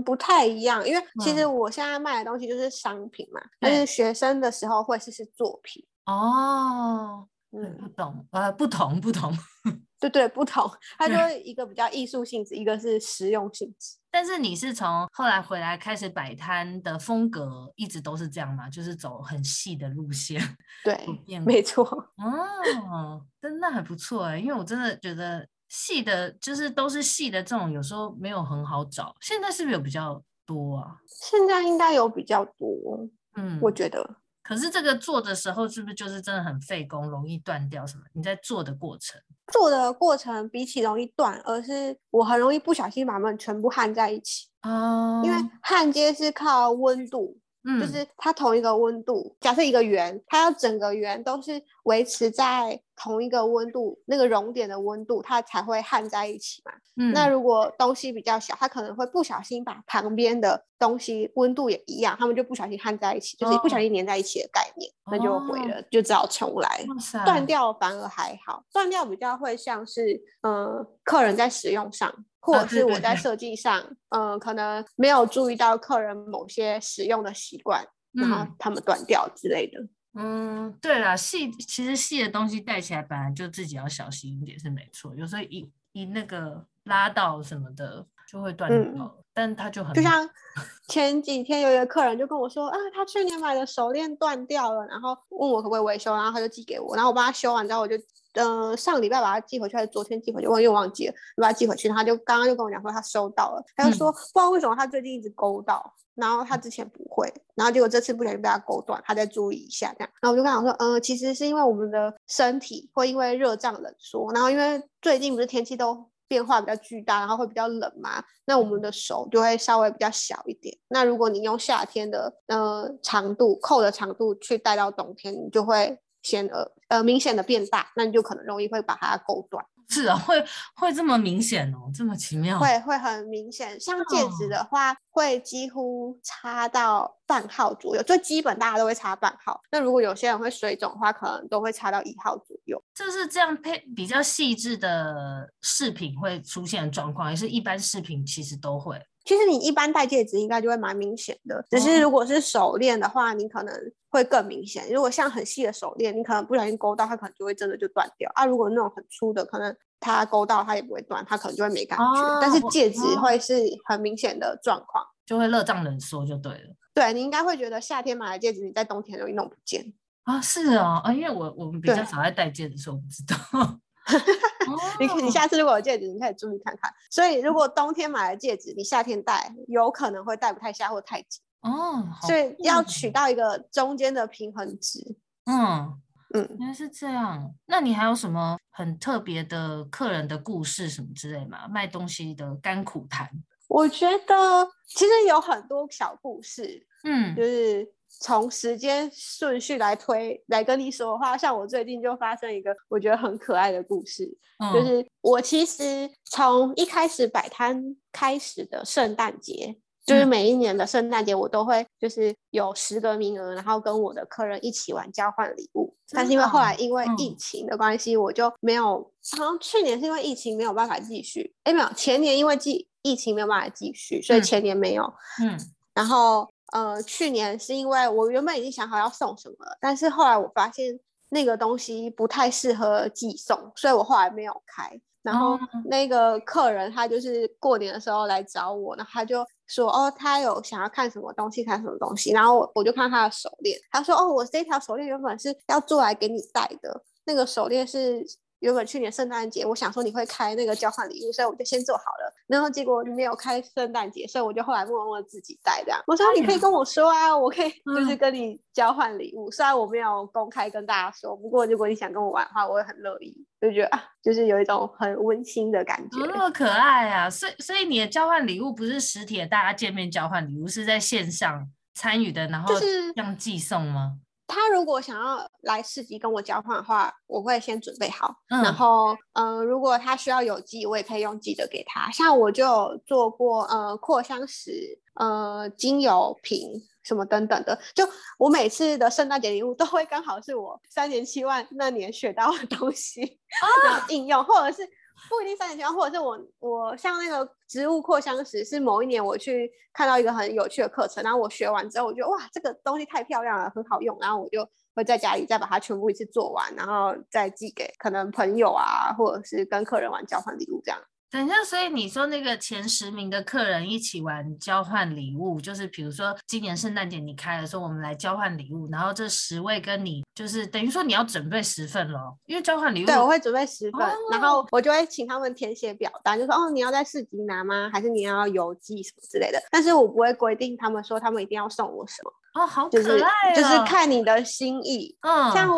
嗯，不太一样，因为其实我现在卖的东西就是商品嘛，嗯、但是学生的时候会是是作品。哦，嗯，不懂，呃，不同不同。对对，不同，它就一个比较艺术性质，一个是实用性质。但是你是从后来回来开始摆摊的风格，一直都是这样吗？就是走很细的路线？对，没错。哦，真的还不错哎，因为我真的觉得细的，就是都是细的这种，有时候没有很好找。现在是不是有比较多啊？现在应该有比较多，嗯，我觉得。可是这个做的时候是不是就是真的很费工，容易断掉什么？你在做的过程，做的过程比起容易断，而是我很容易不小心把它们全部焊在一起。哦，因为焊接是靠温度。嗯，就是它同一个温度，假设一个圆，它要整个圆都是维持在同一个温度，那个熔点的温度，它才会焊在一起嘛。嗯，那如果东西比较小，它可能会不小心把旁边的东西温度也一样，他们就不小心焊在一起，就是不小心粘在一起的概念，哦、那就毁了，就只好重来。断掉反而还好，断掉比较会像是，嗯、呃，客人在使用上。或者是我在设计上，嗯、呃，可能没有注意到客人某些使用的习惯，然后他们断掉之类的。嗯，嗯对啦，细其实细的东西戴起来本来就自己要小心一点是没错，有时候一一那个拉到什么的就会断掉，嗯、但他就很就像 前几天有一个客人就跟我说啊，他去年买的手链断掉了，然后问我可不可以维修，然后他就寄给我，然后我帮他修完之后我就。呃，上礼拜把它寄回去，还是昨天寄回去？我又忘记了，就把它寄回去。他就刚刚就跟我讲说他收到了，他就说、嗯、不知道为什么他最近一直勾到，然后他之前不会，然后结果这次不小心被他勾断，他再注意一下这样。然后我就跟他说，嗯、呃，其实是因为我们的身体会因为热胀冷缩，然后因为最近不是天气都变化比较巨大，然后会比较冷嘛，那我们的手就会稍微比较小一点。那如果你用夏天的呃长度扣的长度去戴到冬天，你就会。显呃呃明显的变大，那你就可能容易会把它勾断。是啊，会会这么明显哦，这么奇妙。会会很明显，像戒指的话，哦、会几乎差到半号左右。最基本大家都会差半号。那如果有些人会水肿的话，可能都会差到一号左右。就是这样配比较细致的饰品会出现状况，也是一般饰品其实都会。其实你一般戴戒指应该就会蛮明显的，只是如果是手链的话，你可能会更明显。如果像很细的手链，你可能不小心勾到，它可能就会真的就断掉啊。如果那种很粗的，可能它勾到它也不会断，它可能就会没感觉。哦、但是戒指会是很明显的状况，就会热胀冷缩就对了。对，你应该会觉得夏天买的戒指，你在冬天容易弄不见啊。是哦，啊，因为我我们比较少在戴戒指，所以我不知道。你你下次如果有戒指，你可以注意看看。所以如果冬天买的戒指，你夏天戴有可能会戴不太下或太紧哦。所以要取到一个中间的平衡值。嗯嗯，原来是这样。那你还有什么很特别的客人的故事什么之类吗？卖东西的甘苦谈？我觉得其实有很多小故事。嗯，就是。从时间顺序来推来跟你说的话，像我最近就发生一个我觉得很可爱的故事，嗯、就是我其实从一开始摆摊开始的圣诞节，就是每一年的圣诞节我都会就是有十个名额，然后跟我的客人一起玩交换礼物。但是因为后来因为疫情的关系，我就没有，好像去年是因为疫情没有办法继续，哎没有，前年因为疫疫情没有办法继续，所以前年没有，嗯，然后。呃，去年是因为我原本已经想好要送什么了，但是后来我发现那个东西不太适合寄送，所以我后来没有开。然后那个客人他就是过年的时候来找我，然后他就说哦，他有想要看什么东西，看什么东西。然后我我就看他的手链，他说哦，我这条手链原本是要做来给你戴的，那个手链是。原本去年圣诞节，我想说你会开那个交换礼物，所以我就先做好了。然后结果你没有开圣诞节，所以我就后来默默自己带这样。我说你可以跟我说啊，我可以 就是跟你交换礼物。嗯、虽然我没有公开跟大家说，不过如果你想跟我玩的话，我也很乐意。就觉得啊，就是有一种很温馨的感觉，那么可爱啊！所以所以你的交换礼物不是实体的，大家见面交换礼物，是在线上参与的，然后这样寄送吗？就是他如果想要来市集跟我交换的话，我会先准备好。嗯、然后，嗯、呃，如果他需要有机，我也可以用寄的给他。像我就有做过，呃，扩香石、呃，精油瓶什么等等的。就我每次的圣诞节礼物都会刚好是我三年七万那年学到的东西，然后应用，或者是。不一定三年前，或者是我我像那个植物扩香石，是某一年我去看到一个很有趣的课程，然后我学完之后，我觉得哇，这个东西太漂亮了，很好用，然后我就会在家里再把它全部一次做完，然后再寄给可能朋友啊，或者是跟客人玩交换礼物这样。等一下，所以你说那个前十名的客人一起玩交换礼物，就是比如说今年圣诞节你开了说我们来交换礼物，然后这十位跟你就是等于说你要准备十份咯，因为交换礼物。对，我会准备十份，哦、然后我就会请他们填写表单，就说哦，你要在市集拿吗？还是你要邮寄什么之类的？但是我不会规定他们说他们一定要送我什么。哦，好可爱、哦就是，就是看你的心意。嗯，像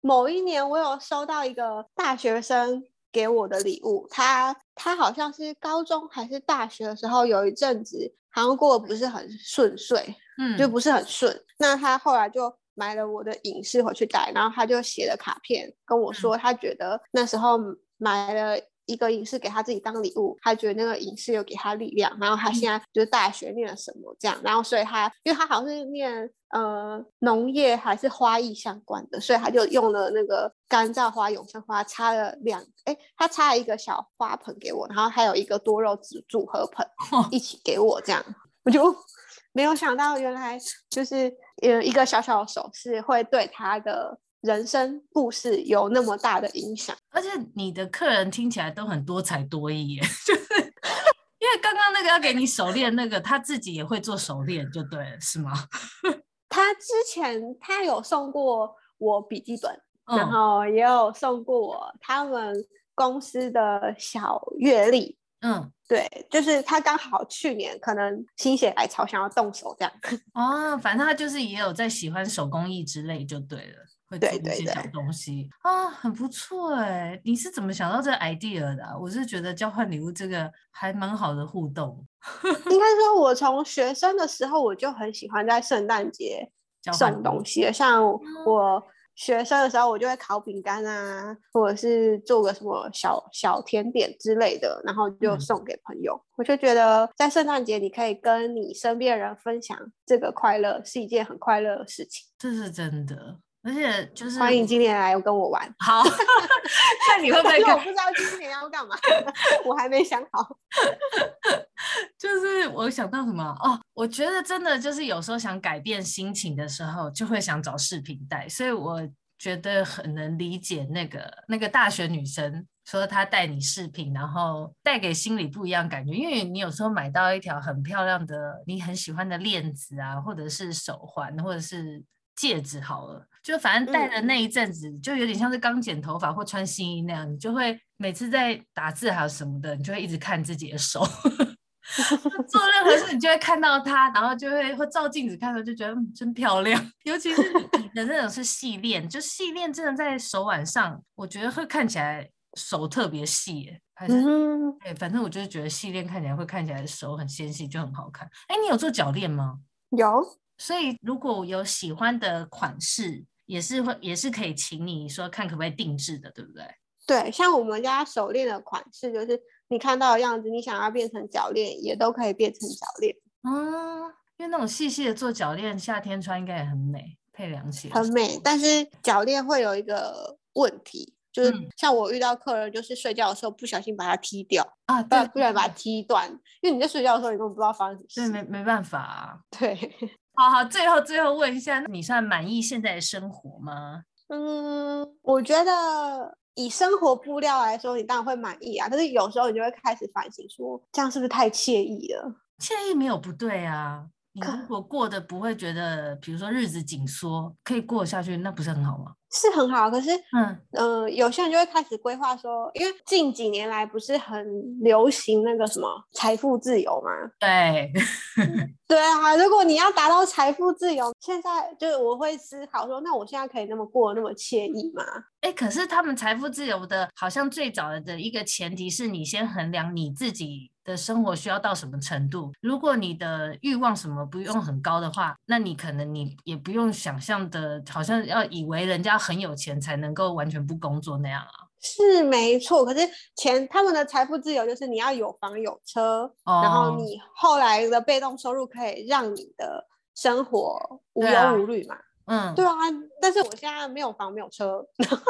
某一年我有收到一个大学生。给我的礼物，他他好像是高中还是大学的时候，有一阵子好像过得不是很顺遂，嗯，就不是很顺。那他后来就买了我的影视回去戴，然后他就写了卡片跟我说，他觉得那时候买了。一个影视给他自己当礼物，他觉得那个影视有给他力量，然后他现在就是大学念了什么这样，然后所以他因为他好像是念呃农业还是花艺相关的，所以他就用了那个干燥花、永生花插了两哎，他插了一个小花盆给我，然后还有一个多肉植组合盆一起给我这样，我就没有想到原来就是呃，一个小小的手势会对他的人生故事有那么大的影响。而且你的客人听起来都很多才多艺耶，就是因为刚刚那个要给你手链那个，他自己也会做手链，就对了，是吗？他之前他有送过我笔记本，嗯、然后也有送过我他们公司的小月历。嗯，对，就是他刚好去年可能心血来潮想要动手这样。哦，反正他就是也有在喜欢手工艺之类就对了，会做一些小东西啊，很不错哎。你是怎么想到这个 idea 的啊？我是觉得交换礼物这个还蛮好的互动。应该说，我从学生的时候我就很喜欢在圣诞节送东西，像我。学生的时候，我就会烤饼干啊，或者是做个什么小小甜点之类的，然后就送给朋友。嗯、我就觉得，在圣诞节，你可以跟你身边的人分享这个快乐，是一件很快乐的事情。这是真的，而且就是欢迎今年来跟我玩。好，那你会不会？因为我不知道今年要干嘛，我还没想好。就是我想到什么哦，我觉得真的就是有时候想改变心情的时候，就会想找视频戴，所以我觉得很能理解那个那个大学女生说她带你饰品，然后带给心里不一样感觉，因为你有时候买到一条很漂亮的你很喜欢的链子啊，或者是手环，或者是戒指，好了，就反正戴的那一阵子，就有点像是刚剪头发或穿新衣那样，你就会每次在打字还有什么的，你就会一直看自己的手。做任何事，你就会看到它，然后就会会照镜子看到，就觉得嗯，真漂亮。尤其是你的那种是细链，就细链真的在手腕上，我觉得会看起来手特别细，还是对，反正我就是觉得细链看起来会看起来手很纤细，就很好看。哎，你有做脚链吗？有。所以如果有喜欢的款式，也是会也是可以请你说看可不可以定制的，对不对？对，像我们家手链的款式就是。你看到的样子，你想要变成脚链，也都可以变成脚链。嗯，因为那种细细的做脚链，夏天穿应该也很美，配凉鞋。很美，但是脚链会有一个问题，就是像我遇到客人，就是睡觉的时候不小心把它踢掉啊，对，不然把它踢断，因为你在睡觉的时候，你根本不知道发生什么事。对，没没办法啊。对，好好，最后最后问一下，你算满意现在的生活吗？嗯，我觉得。以生活布料来说，你当然会满意啊。但是有时候你就会开始反省，说这样是不是太惬意了？惬意没有不对啊。你如果过得不会觉得，比如说日子紧缩，可以过下去，那不是很好吗？是很好，可是，嗯嗯、呃，有些人就会开始规划说，因为近几年来不是很流行那个什么财富自由吗？对，对啊，如果你要达到财富自由，现在就是我会思考说，那我现在可以那么过那么惬意吗？哎，可是他们财富自由的，好像最早的一个前提是你先衡量你自己的生活需要到什么程度。如果你的欲望什么不用很高的话，那你可能你也不用想象的，好像要以为人家。很有钱才能够完全不工作那样啊？是没错，可是钱他们的财富自由就是你要有房有车，哦、然后你后来的被动收入可以让你的生活无忧无虑嘛？嗯，对啊。但是我现在没有房没有车，然后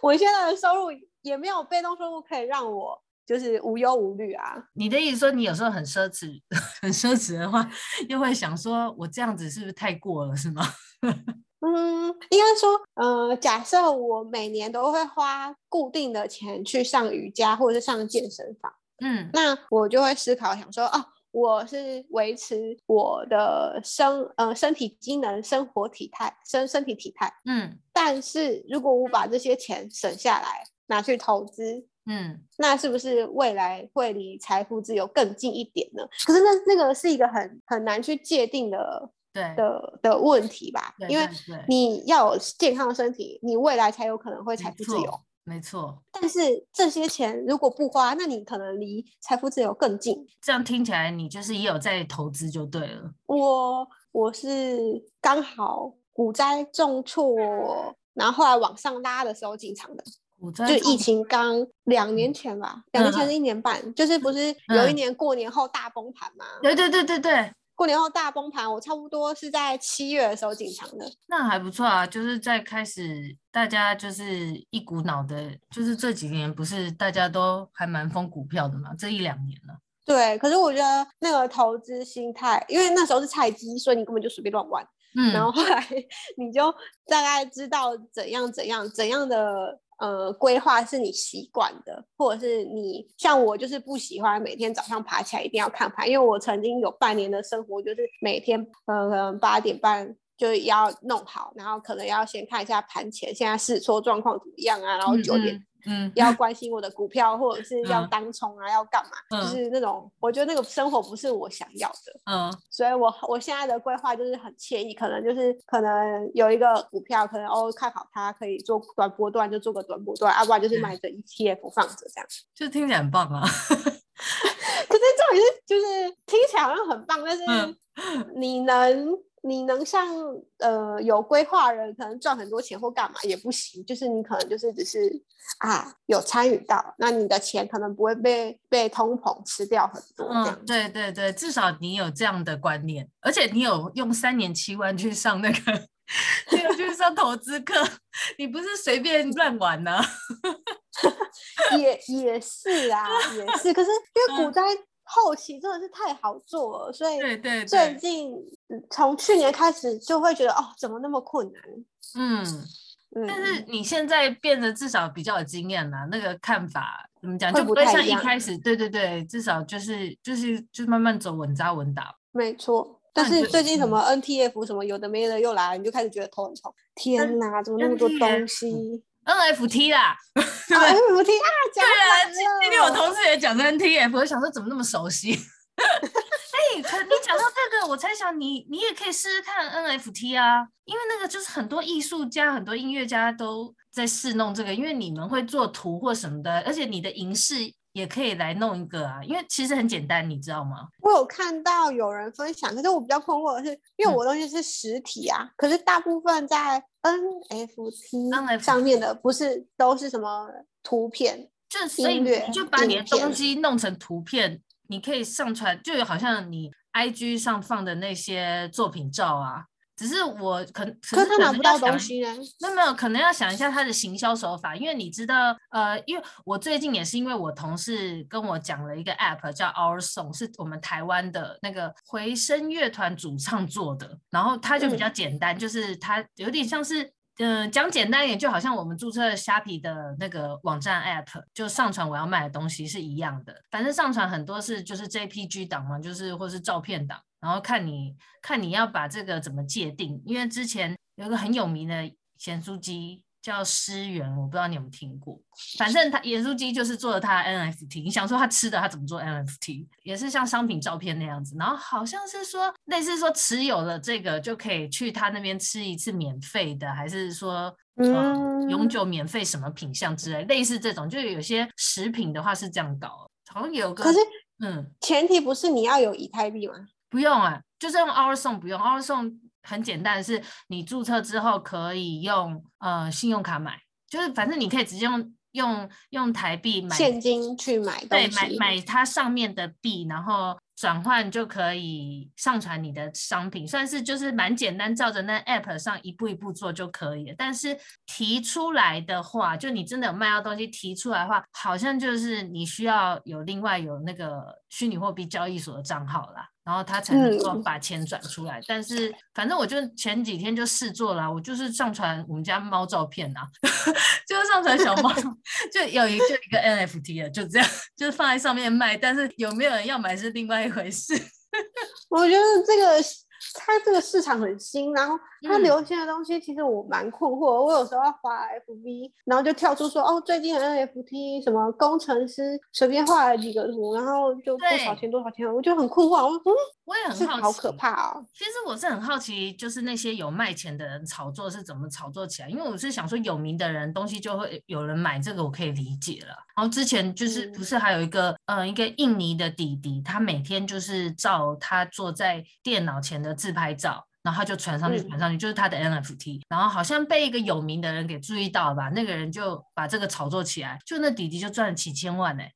我现在的收入也没有被动收入可以让我就是无忧无虑啊。你的意思说你有时候很奢侈，很奢侈的话，又会想说我这样子是不是太过了，是吗？嗯，应该说，呃，假设我每年都会花固定的钱去上瑜伽或者是上健身房，嗯，那我就会思考想说，哦，我是维持我的身呃身体机能、生活体态、身身体体态，嗯，但是如果我把这些钱省下来拿去投资，嗯，那是不是未来会离财富自由更近一点呢？可是那那个是一个很很难去界定的。对的的问题吧，对对对，因为你要有健康的身体，你未来才有可能会财富自由。没错，但是这些钱如果不花，那你可能离财富自由更近。这样听起来，你就是也有在投资就对了。我我是刚好股灾重挫，然后后来往上拉的时候进场的。股灾就疫情刚两年前吧，两年前是一年半，嗯、就是不是有一年过年后大崩盘吗？对对对对对。过年后大崩盘，我差不多是在七月的时候进场的。那还不错啊，就是在开始大家就是一股脑的，就是这几年不是大家都还蛮疯股票的嘛？这一两年了。对，可是我觉得那个投资心态，因为那时候是菜鸡，所以你根本就随便乱玩。嗯，然后后来 你就大概知道怎样怎样怎样的呃规划是你习惯的，或者是你像我就是不喜欢每天早上爬起来一定要看盘，因为我曾经有半年的生活就是每天呃八点半就要弄好，然后可能要先看一下盘前现在试错状况怎么样啊，然后九点。嗯要关心我的股票，或者是要当冲啊，嗯、要干嘛？嗯、就是那种，我觉得那个生活不是我想要的。嗯，所以我我现在的规划就是很惬意，可能就是可能有一个股票，可能哦看好它可以做短波段，就做个短波段，要、啊、不然就是买着 ETF 放着这样。就听起来很棒啊！可是这种是就是听起来好像很棒，但是 你能。嗯你能像呃有规划人可能赚很多钱或干嘛也不行，就是你可能就是只是啊有参与到，那你的钱可能不会被被通膨吃掉很多。嗯，对对对，至少你有这样的观念，而且你有用三年七万去上那个，你 有去上投资课，你不是随便乱玩呢？也也是啊，也是，可是因为股灾。嗯后期真的是太好做了，所以最近从去年开始就会觉得哦，怎么那么困难？嗯，嗯，但是你现在变得至少比较有经验了，那个看法怎么讲就不会像一开始，对对对，至少就是就是就慢慢走稳扎稳打。没错，但是最近什么 NTF 什么有的没的又来，你就开始觉得头很痛。天哪，怎么那么多东西？NFT 啦，NFT 啊，对啊，今天我同事也讲 NTF，我想说怎么那么熟悉？哎、欸，可你讲到这个，我才想你，你也可以试试看 NFT 啊，因为那个就是很多艺术家、很多音乐家都在试弄这个，因为你们会做图或什么的，而且你的银饰。也可以来弄一个啊，因为其实很简单，你知道吗？我有看到有人分享，可是我比较困惑的是，因为我东西是实体啊，嗯、可是大部分在 NFT 上面的不是都是什么图片，就所以你就把你的东西弄成图片，你可以上传，就有好像你 IG 上放的那些作品照啊。只是我可，可是他拿不到东西呢。那没有，可能要想一下他的行销手法，因为你知道，呃，因为我最近也是因为我同事跟我讲了一个 app 叫 Our Song，是我们台湾的那个回声乐团主唱做的，然后它就比较简单，嗯、就是它有点像是，嗯、呃，讲简单一点，就好像我们注册虾皮的那个网站 app，就上传我要卖的东西是一样的，反正上传很多是就是 JPG 档嘛，就是或是照片档。然后看你看你要把这个怎么界定，因为之前有一个很有名的咸酥鸡叫诗源，我不知道你有没有听过。反正他盐酥鸡就是做了他的 NFT，你想说他吃的他怎么做 NFT，也是像商品照片那样子。然后好像是说类似说持有了这个就可以去他那边吃一次免费的，还是说嗯、呃、永久免费什么品相之类，类似这种，就有些食品的话是这样搞，好像有个可是嗯，前提不是你要有以太币吗？不用啊，就是用 Our Song 不用 Our Song 很简单，是你注册之后可以用呃信用卡买，就是反正你可以直接用用用台币买现金去买对，买买它上面的币，然后转换就可以上传你的商品，算是就是蛮简单，照着那 App 上一步一步做就可以了。但是提出来的话，就你真的有卖到东西提出来的话，好像就是你需要有另外有那个虚拟货币交易所的账号啦。然后他才能够把钱转出来，嗯、但是反正我就前几天就试做了，我就是上传我们家猫照片呐、啊，就是上传小猫，就有一就一个 NFT 了，就这样，就是放在上面卖，但是有没有人要买是另外一回事。我觉得这个。它这个市场很新，然后它流行的东西其实我蛮困惑。嗯、我有时候要滑 FB，然后就跳出说哦，最近的 NFT 什么工程师随便画了几个图，然后就多少钱多少钱，我就很困惑。我说嗯，我也很好奇，好可怕哦。其实我是很好奇，就是那些有卖钱的人炒作是怎么炒作起来？因为我是想说，有名的人东西就会有人买，这个我可以理解了。然后之前就是不是还有一个嗯、呃、一个印尼的弟弟，他每天就是照他坐在电脑前的自拍照，然后他就传上去传上去，嗯、就是他的 NFT。然后好像被一个有名的人给注意到了吧，那个人就把这个炒作起来，就那弟弟就赚了几千万呢、欸，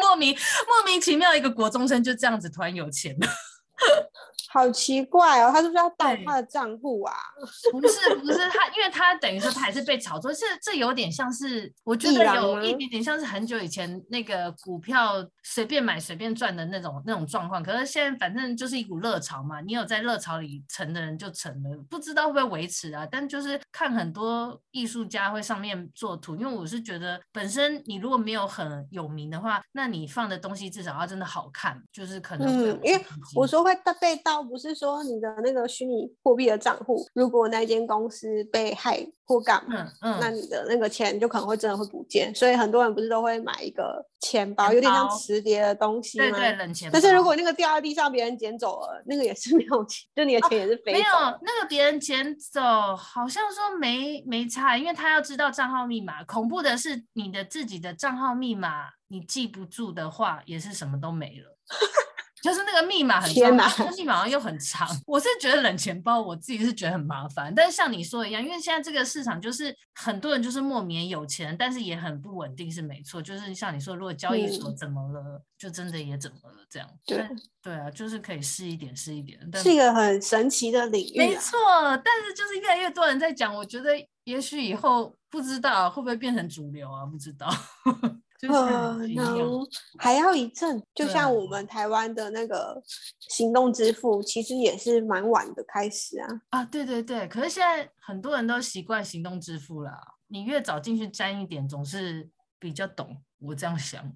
莫名莫名其妙一个国中生就这样子突然有钱了。好奇怪哦，他是不是要盗他的账户啊？不是不是他，因为他等于说他还是被炒作，这这有点像是，我觉得有一点点像是很久以前那个股票随便买随便赚的那种那种状况。可是现在反正就是一股热潮嘛，你有在热潮里成的人就成了，不知道会不会维持啊？但就是看很多艺术家会上面做图，因为我是觉得本身你如果没有很有名的话，那你放的东西至少要真的好看，就是可能嗯，因为我说会被盗，不是说你的那个虚拟货币的账户，如果那间公司被害或干嘛，嗯嗯，那你的那个钱就可能会真的会不见。所以很多人不是都会买一个钱包，有点像磁碟的东西吗？对对，冷钱包。但是如果那个掉在地上，别人捡走了，那个也是没有钱，就你的钱也是飞没有，那个别人捡走，好像说没没差，因为他要知道账号密码。恐怖的是你的自己的账号密码，你记不住的话，也是什么都没了。就是那个密码很长，那密码又很长。我是觉得冷钱包，我自己是觉得很麻烦。但是像你说的一样，因为现在这个市场就是很多人就是莫名有钱，但是也很不稳定，是没错。就是像你说，如果交易所怎么了，嗯、就真的也怎么了这样。对对啊，就是可以试一点试一点。但是，是一个很神奇的领域、啊，没错。但是就是越来越多人在讲，我觉得也许以后不知道会不会变成主流啊，不知道。可能还要一阵，就像我们台湾的那个行动支付，其实也是蛮晚的开始啊。啊，对对对，可是现在很多人都习惯行动支付了，你越早进去沾一点，总是比较懂。我这样想，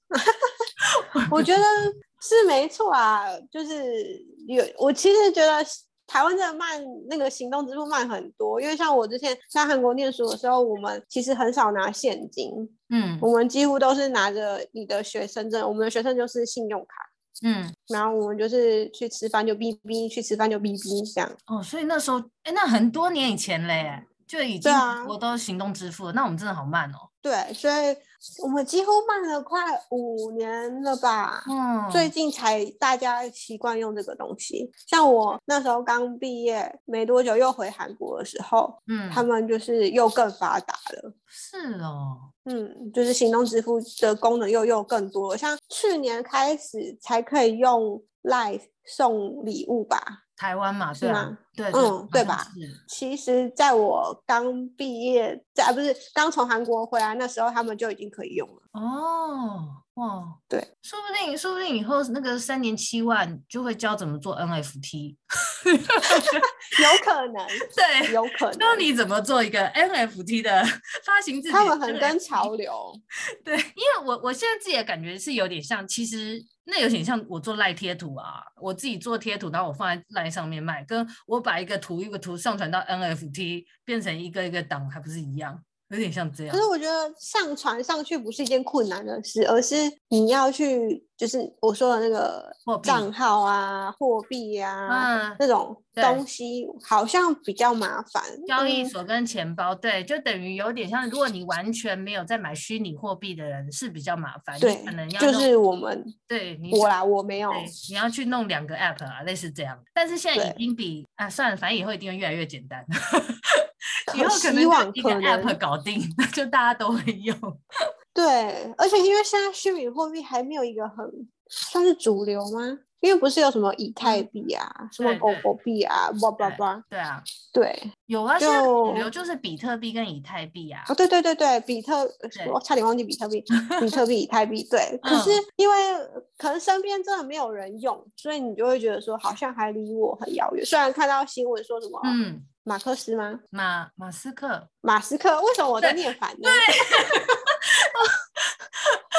我觉得是没错啊，就是有我其实觉得。台湾真的慢，那个行动支付慢很多。因为像我之前在韩国念书的时候，我们其实很少拿现金，嗯，我们几乎都是拿着你的学生证，我们的学生就是信用卡，嗯，然后我们就是去吃饭就哔哔，去吃饭就哔哔这样。哦，所以那时候，哎，那很多年以前嘞，就已经我都行动支付了，那我们真的好慢哦。对，所以我们几乎慢了快五年了吧？嗯，最近才大家习惯用这个东西。像我那时候刚毕业没多久，又回韩国的时候，嗯，他们就是又更发达了。是哦，嗯，就是行动支付的功能又又更多了。像去年开始才可以用 Line 送礼物吧。台湾嘛，是吗？对，嗯，对吧？其实，在我刚毕业，在不是刚从韩国回来那时候，他们就已经可以用了。哦，哇，对，说不定，说不定以后那个三年七万就会教怎么做 NFT，有可能，对，有可能。教你怎么做一个 NFT 的发行自己，他们很跟潮流。对，因为我我现在自己的感觉是有点像，其实。那有点像我做赖贴图啊，我自己做贴图，然后我放在赖上面卖，跟我把一个图一个图上传到 NFT 变成一个一个档，还不是一样？有点像这样。可是我觉得上传上去不是一件困难的事，而是你要去。就是我说的那个账号啊、货币呀、啊、那种东西，好像比较麻烦。交易所跟钱包，对，就等于有点像，如果你完全没有在买虚拟货币的人，是比较麻烦。对，可能要就是我们对你我啦，我没有，你要去弄两个 app 啊，类似这样。但是现在已经比啊，算了，反正以后一定会越来越简单。以后可能一个 app 搞定，就大家都会用。对，而且因为现在虚拟货币还没有一个很算是主流吗？因为不是有什么以太币啊，嗯、什么狗狗币啊，叭叭叭。对啊，对，有啊，现在主流就是比特币跟以太币啊。哦，对对对对，比特，我差点忘记比特币，比特币、以太币。对，可是因为可能身边真的没有人用，所以你就会觉得说好像还离我很遥远。虽然看到新闻说什么，嗯，马克思吗？马马斯克，马斯克，为什么我在念反呢？对。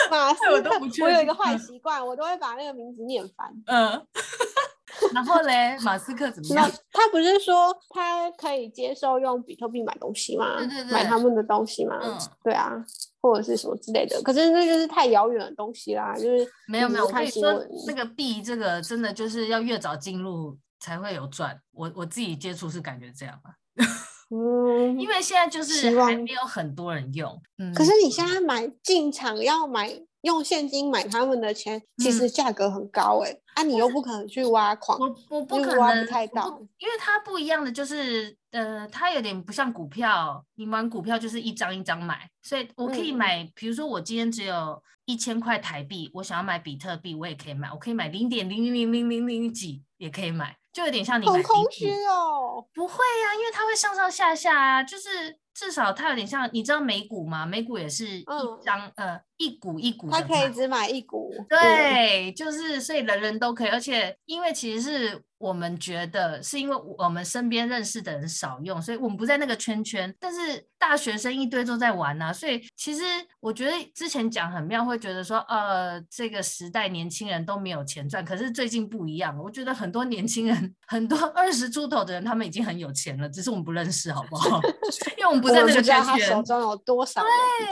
马斯克，我有一个坏习惯，我都会把那个名字念反。嗯，然后嘞，马斯克怎么样？他不是说他可以接受用比特币买东西吗？对对对，买他们的东西吗？嗯，对啊，或者是什么之类的。可是那就是太遥远的东西啦，就是没有没有。我跟你说，那个币这个真的就是要越早进入才会有赚。我我自己接触是感觉这样啊。嗯，因为现在就是还没有很多人用。嗯，可是你现在买进场要买用现金买他们的钱，其实价格很高哎、啊，你又不可能去挖矿，我我不可能挖不太到，因为它不一样的就是，呃，它有点不像股票，你玩股票就是一张一张买，所以我可以买，嗯、比如说我今天只有一千块台币，我想要买比特币，我也可以买，我可以买零点零零零零零零几。也可以买，就有点像你买很空虚哦。不会呀、啊，因为它会上上下下啊，就是至少它有点像，你知道美股吗？美股也是一张、嗯、呃一股一股的，它可以只买一股。对，就是所以人人都可以，而且因为其实是。我们觉得是因为我们身边认识的人少用，所以我们不在那个圈圈。但是大学生一堆都在玩呐、啊，所以其实我觉得之前讲很妙，会觉得说，呃，这个时代年轻人都没有钱赚。可是最近不一样，我觉得很多年轻人，很多二十出头的人，他们已经很有钱了，只是我们不认识，好不好？因为我们不在那个圈圈。他手中有多少？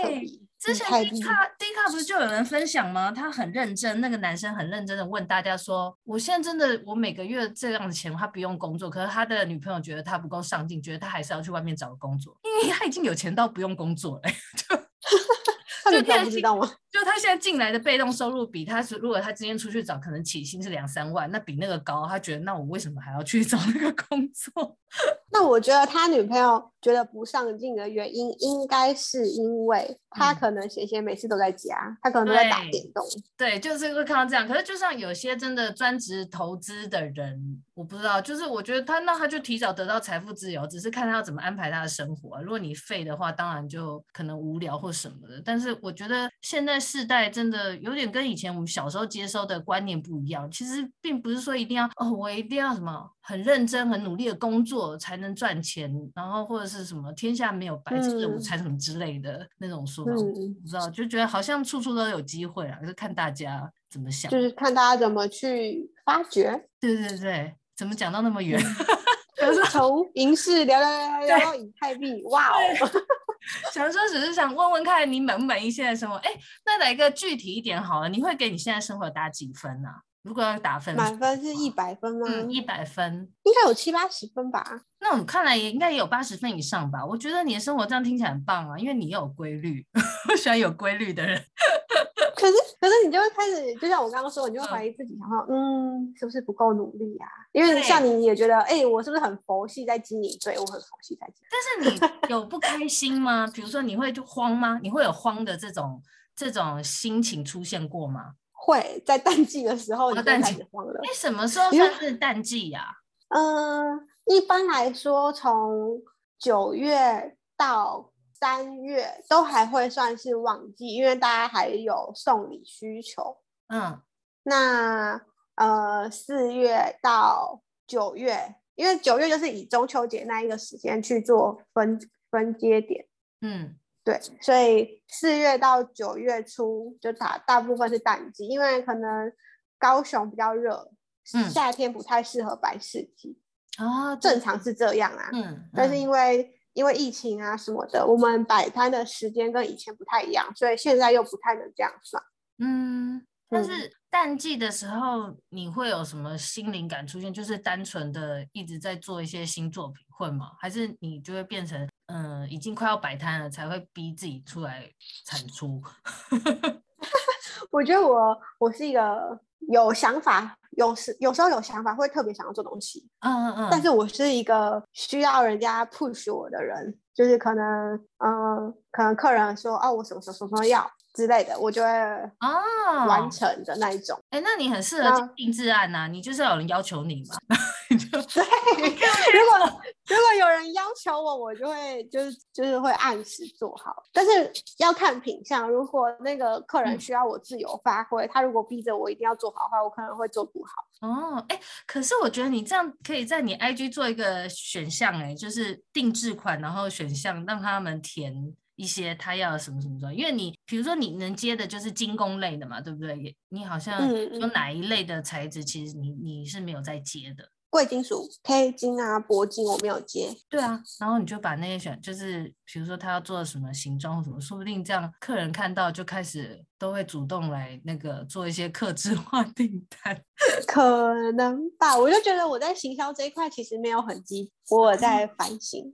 对。之前 D 卡 D 卡不是就有人分享吗？他很认真，那个男生很认真的问大家说：“我现在真的，我每个月这样的钱，他不用工作，可是他的女朋友觉得他不够上进，觉得他还是要去外面找个工作，因为他已经有钱到不用工作了。”就他不知道吗？就他现在进来的被动收入比他是，如果他今天出去找，可能起薪是两三万，那比那个高。他觉得，那我为什么还要去找那个工作？那我觉得他女朋友觉得不上进的原因，应该是因为他可能闲闲每次都在家，嗯、他可能都在打电动。对，就是会看到这样。可是就像有些真的专职投资的人，我不知道，就是我觉得他那他就提早得到财富自由，只是看他要怎么安排他的生活、啊。如果你废的话，当然就可能无聊或什么的。但是我觉得现在世代真的有点跟以前我们小时候接收的观念不一样。其实并不是说一定要哦，我一定要什么很认真、很努力的工作才能赚钱，然后或者是什么天下没有白吃的午餐什么之类的那种说法，嗯、不知道就觉得好像处处都有机会啊，就是看大家怎么想，就是看大家怎么去发掘。对对对，怎么讲到那么远？就是从银饰聊聊聊聊到以太币，哇哦！想说只是想问问看你满不满意现在生活？哎，那来个具体一点好了，你会给你现在生活打几分呢、啊？如果要打分，满分是一百分吗？嗯，一百分应该有七八十分吧。那我看来也应该也有八十分以上吧。我觉得你的生活这样听起来很棒啊，因为你有规律，我喜欢有规律的人。可是，可是你就会开始，就像我刚刚说，你就会怀疑自己，然后嗯，是不是不够努力啊？因为像你也觉得，哎、欸，我是不是很佛系在经营？对，我很佛系在经营。但是你有不开心吗？比如说你会就慌吗？你会有慌的这种这种心情出现过吗？会在淡季的时候，你就开始慌了。你什么时候算是淡季呀？嗯，一般来说，从九月到三月都还会算是旺季，因为大家还有送礼需求。嗯，那呃，四月到九月，因为九月就是以中秋节那一个时间去做分分阶点。嗯。对，所以四月到九月初就大大部分是淡季，因为可能高雄比较热，嗯、夏天不太适合摆市集啊，正常是这样啊。嗯，嗯，但是因为因为疫情啊什么的，我们摆摊的时间跟以前不太一样，所以现在又不太能这样算。嗯，但是淡季的时候你会有什么新灵感出现？就是单纯的一直在做一些新作品，会吗？还是你就会变成？嗯，已经快要摆摊了，才会逼自己出来产出。我觉得我我是一个有想法，有时有时候有想法会特别想要做东西。嗯嗯嗯。但是我是一个需要人家 push 我的人，就是可能嗯，可能客人说哦，我什么什么什么要之类的，我就会啊完成的那一种。哎、哦欸，那你很适合定制案呐、啊，你就是要有人要求你嘛。对，如果如果有人要求我，我就会就是就是会按时做好，但是要看品相。如果那个客人需要我自由发挥，嗯、他如果逼着我一定要做好的话，我可能会做不好。哦，哎，可是我觉得你这样可以在你 IG 做一个选项，哎，就是定制款，然后选项让他们填一些他要什么什么什么，因为你比如说你能接的就是精工类的嘛，对不对？你好像有哪一类的材质，其实你你是没有在接的。贵金属、K 金啊、铂金，我没有接。对啊，然后你就把那些选，就是比如说他要做什么形状或什么，说不定这样客人看到就开始都会主动来那个做一些客制化订单。可能吧，我就觉得我在行销这一块其实没有很积，我在 反省。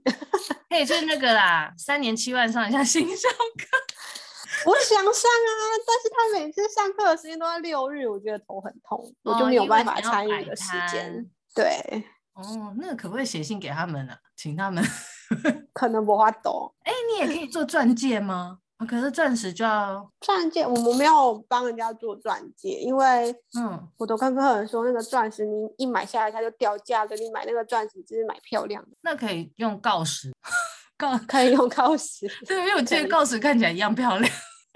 可以去那个啦，三年七万上一下行销课。我想上啊，但是他每次上课的时间都在六日，我觉得头很痛，哦、我就没有办法参与的时间。对，哦，那可不可以写信给他们呢、啊？请他们？可能不会懂。哎，你也可以做钻戒吗？啊，可是钻石就要 钻戒，我们没有帮人家做钻戒，因为嗯，我都跟客人说，那个钻石你一买下来它就掉价的，你买那个钻石只是买漂亮的。那可以用锆石，锆可以用锆石，对，因为我觉得锆石看起来一样漂亮。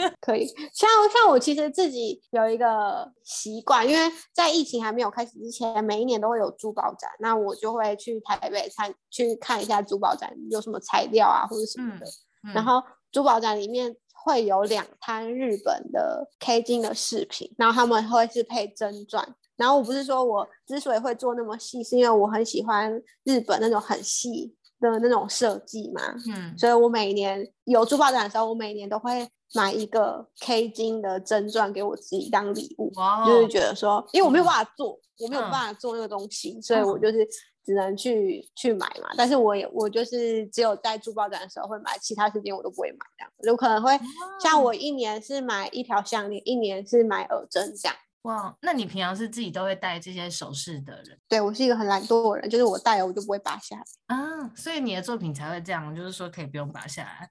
可以，像像我其实自己有一个习惯，因为在疫情还没有开始之前，每一年都会有珠宝展，那我就会去台北看去看一下珠宝展有什么材料啊或者什么的。嗯嗯、然后珠宝展里面会有两摊日本的 K 金的饰品，然后他们会是配真钻。然后我不是说我之所以会做那么细，是因为我很喜欢日本那种很细的那种设计嘛。嗯，所以我每年有珠宝展的时候，我每年都会。买一个 K 金的真钻给我自己当礼物.就是觉得说，因为我没有办法做，嗯、我没有办法做那个东西，嗯、所以我就是只能去、嗯、去买嘛。但是我也我就是只有在珠宝展的时候会买，其他时间我都不会买这样。有可能会像我一年是买一条项链，一年是买耳针这样。哇，那你平常是自己都会戴这些首饰的人？对，我是一个很懒惰的人，就是我戴了我就不会拔下来啊，所以你的作品才会这样，就是说可以不用拔下来。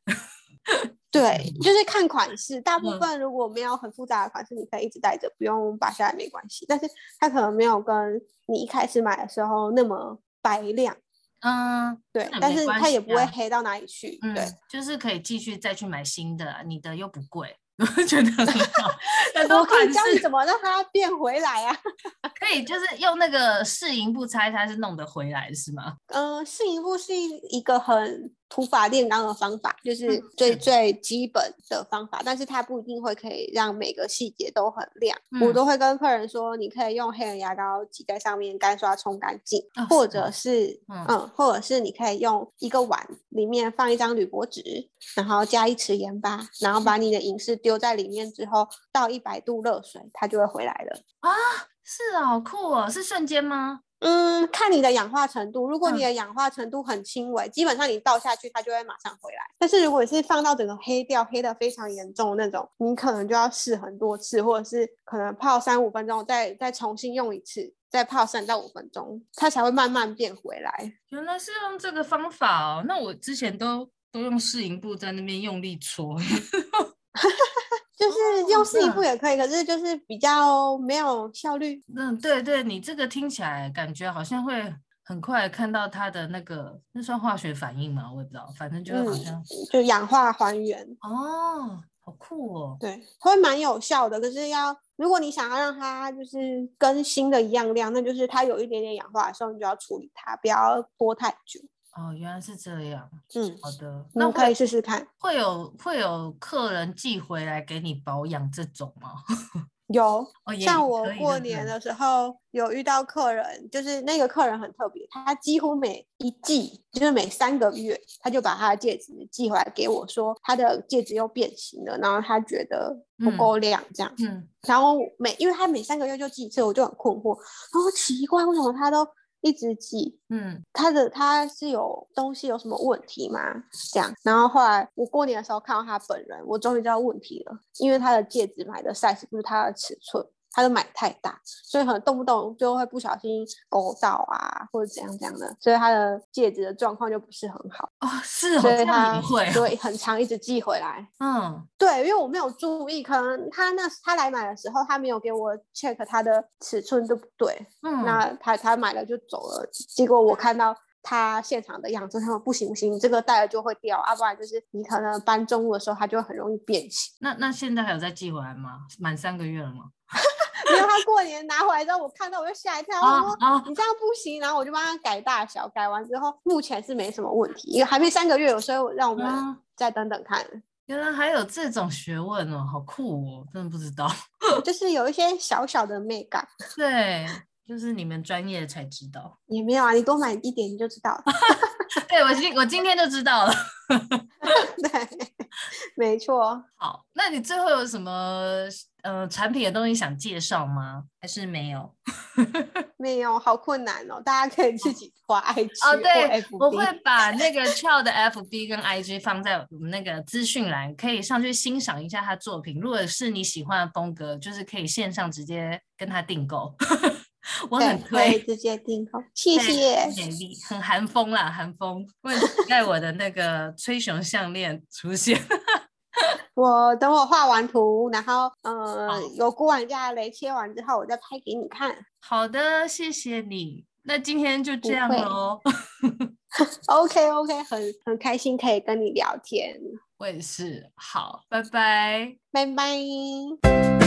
对，就是看款式。大部分如果没有很复杂的款式，嗯、你可以一直戴着，不用拔下来没关系。但是它可能没有跟你一开始买的时候那么白亮。嗯，对。啊、但是它也不会黑到哪里去。对，嗯、就是可以继续再去买新的，你的又不贵。我 觉得 很好，我可以教你怎么让它变回来啊？可以，就是用那个试银布拆，它是弄得回来是吗？嗯、呃，试银布是一个很土法炼钢的方法，就是最最基本的方法，但是它不一定会可以让每个细节都很亮。嗯、我都会跟客人说，你可以用黑人牙膏挤在上面干刷冲干净，哦、或者是嗯，嗯，或者是你可以用一个碗里面放一张铝箔纸，然后加一匙盐巴，然后把你的银饰丢在里面之后，倒一百度热水，它就会回来了。啊，是啊，好酷哦，是瞬间吗？嗯，看你的氧化程度。如果你的氧化程度很轻微，嗯，基本上你倒下去，它就会马上回来。但是如果是放到整个黑掉，黑的非常严重的那种，你可能就要试很多次，或者是可能泡三五分钟，再再重新用一次，再泡三到五分钟，它才会慢慢变回来。原来是用这个方法哦。那我之前都都用试银布在那边用力搓。就是用试银布也可以，可是就是比较没有效率。嗯，对对，你这个听起来感觉好像会很快看到它的那个，那算化学反应吗？我也不知道，反正就是好像、嗯、就氧化还原。哦，好酷哦。对，会蛮有效的。可是要如果你想要让它就是跟新的一样亮，那就是它有一点点氧化的时候，你就要处理它，不要拖太久。哦，原来是这样。嗯，好的，那我可以试试看。会有会有客人寄回来给你保养这种吗？有，哦、像我过年的时候有遇到客人，就是那个客人很特别，他几乎每一季就是每三个月，他就把他的戒指寄回来给我说，他的戒指又变形了，然后他觉得不够亮这样。嗯，然后每因为他每三个月就寄一次，我就很困惑，然后奇怪为什么他都。一直寄，嗯，他的他是有东西有什么问题吗？这样，然后后来我过年的时候看到他本人，我终于知道问题了，因为他的戒指买的 size 不是他的尺寸。他都买太大，所以可能动不动就会不小心勾到啊，或者怎样怎样的，所以他的戒指的状况就不是很好哦。是哦，所以他会对很长一直寄回来。嗯，对，因为我没有注意，可能他那他来买的时候，他没有给我 check 他的尺寸对不对？嗯，那他他买了就走了，结果我看到他现场的样子，他说不行不行，这个戴了就会掉，要、啊、不然就是你可能搬重物的时候，它就会很容易变形。那那现在还有再寄回来吗？满三个月了吗？他过年拿回来之后，我看到我就吓一跳，我说啊你这样不行，然后我就帮他改大小，改完之后目前是没什么问题，因为还没三个月，所以让我们再等等看。原来还有这种学问哦，好酷哦，真的不知道，就 是有一些小小的美感。对，就是你们专业才知道。也没有啊，你多买一点你就知道了。对，我今我今天就知道了。对，没错。好，那你最后有什么？呃，产品的东西想介绍吗？还是没有？没有，好困难哦。大家可以自己画 IG 哦。对，我会把那个 Child 的 FB 跟 IG 放在我们那个资讯栏，可以上去欣赏一下他作品。如果是你喜欢的风格，就是可以线上直接跟他订购。我很推，直接订购，谢谢。美丽，很寒风啦，寒风。为了期待我的那个吹熊项链出现。我等我画完图，然后呃有估完价雷切完之后，我再拍给你看。好的，谢谢你。那今天就这样喽。OK OK，很很开心可以跟你聊天。我也是。好，拜拜，拜拜。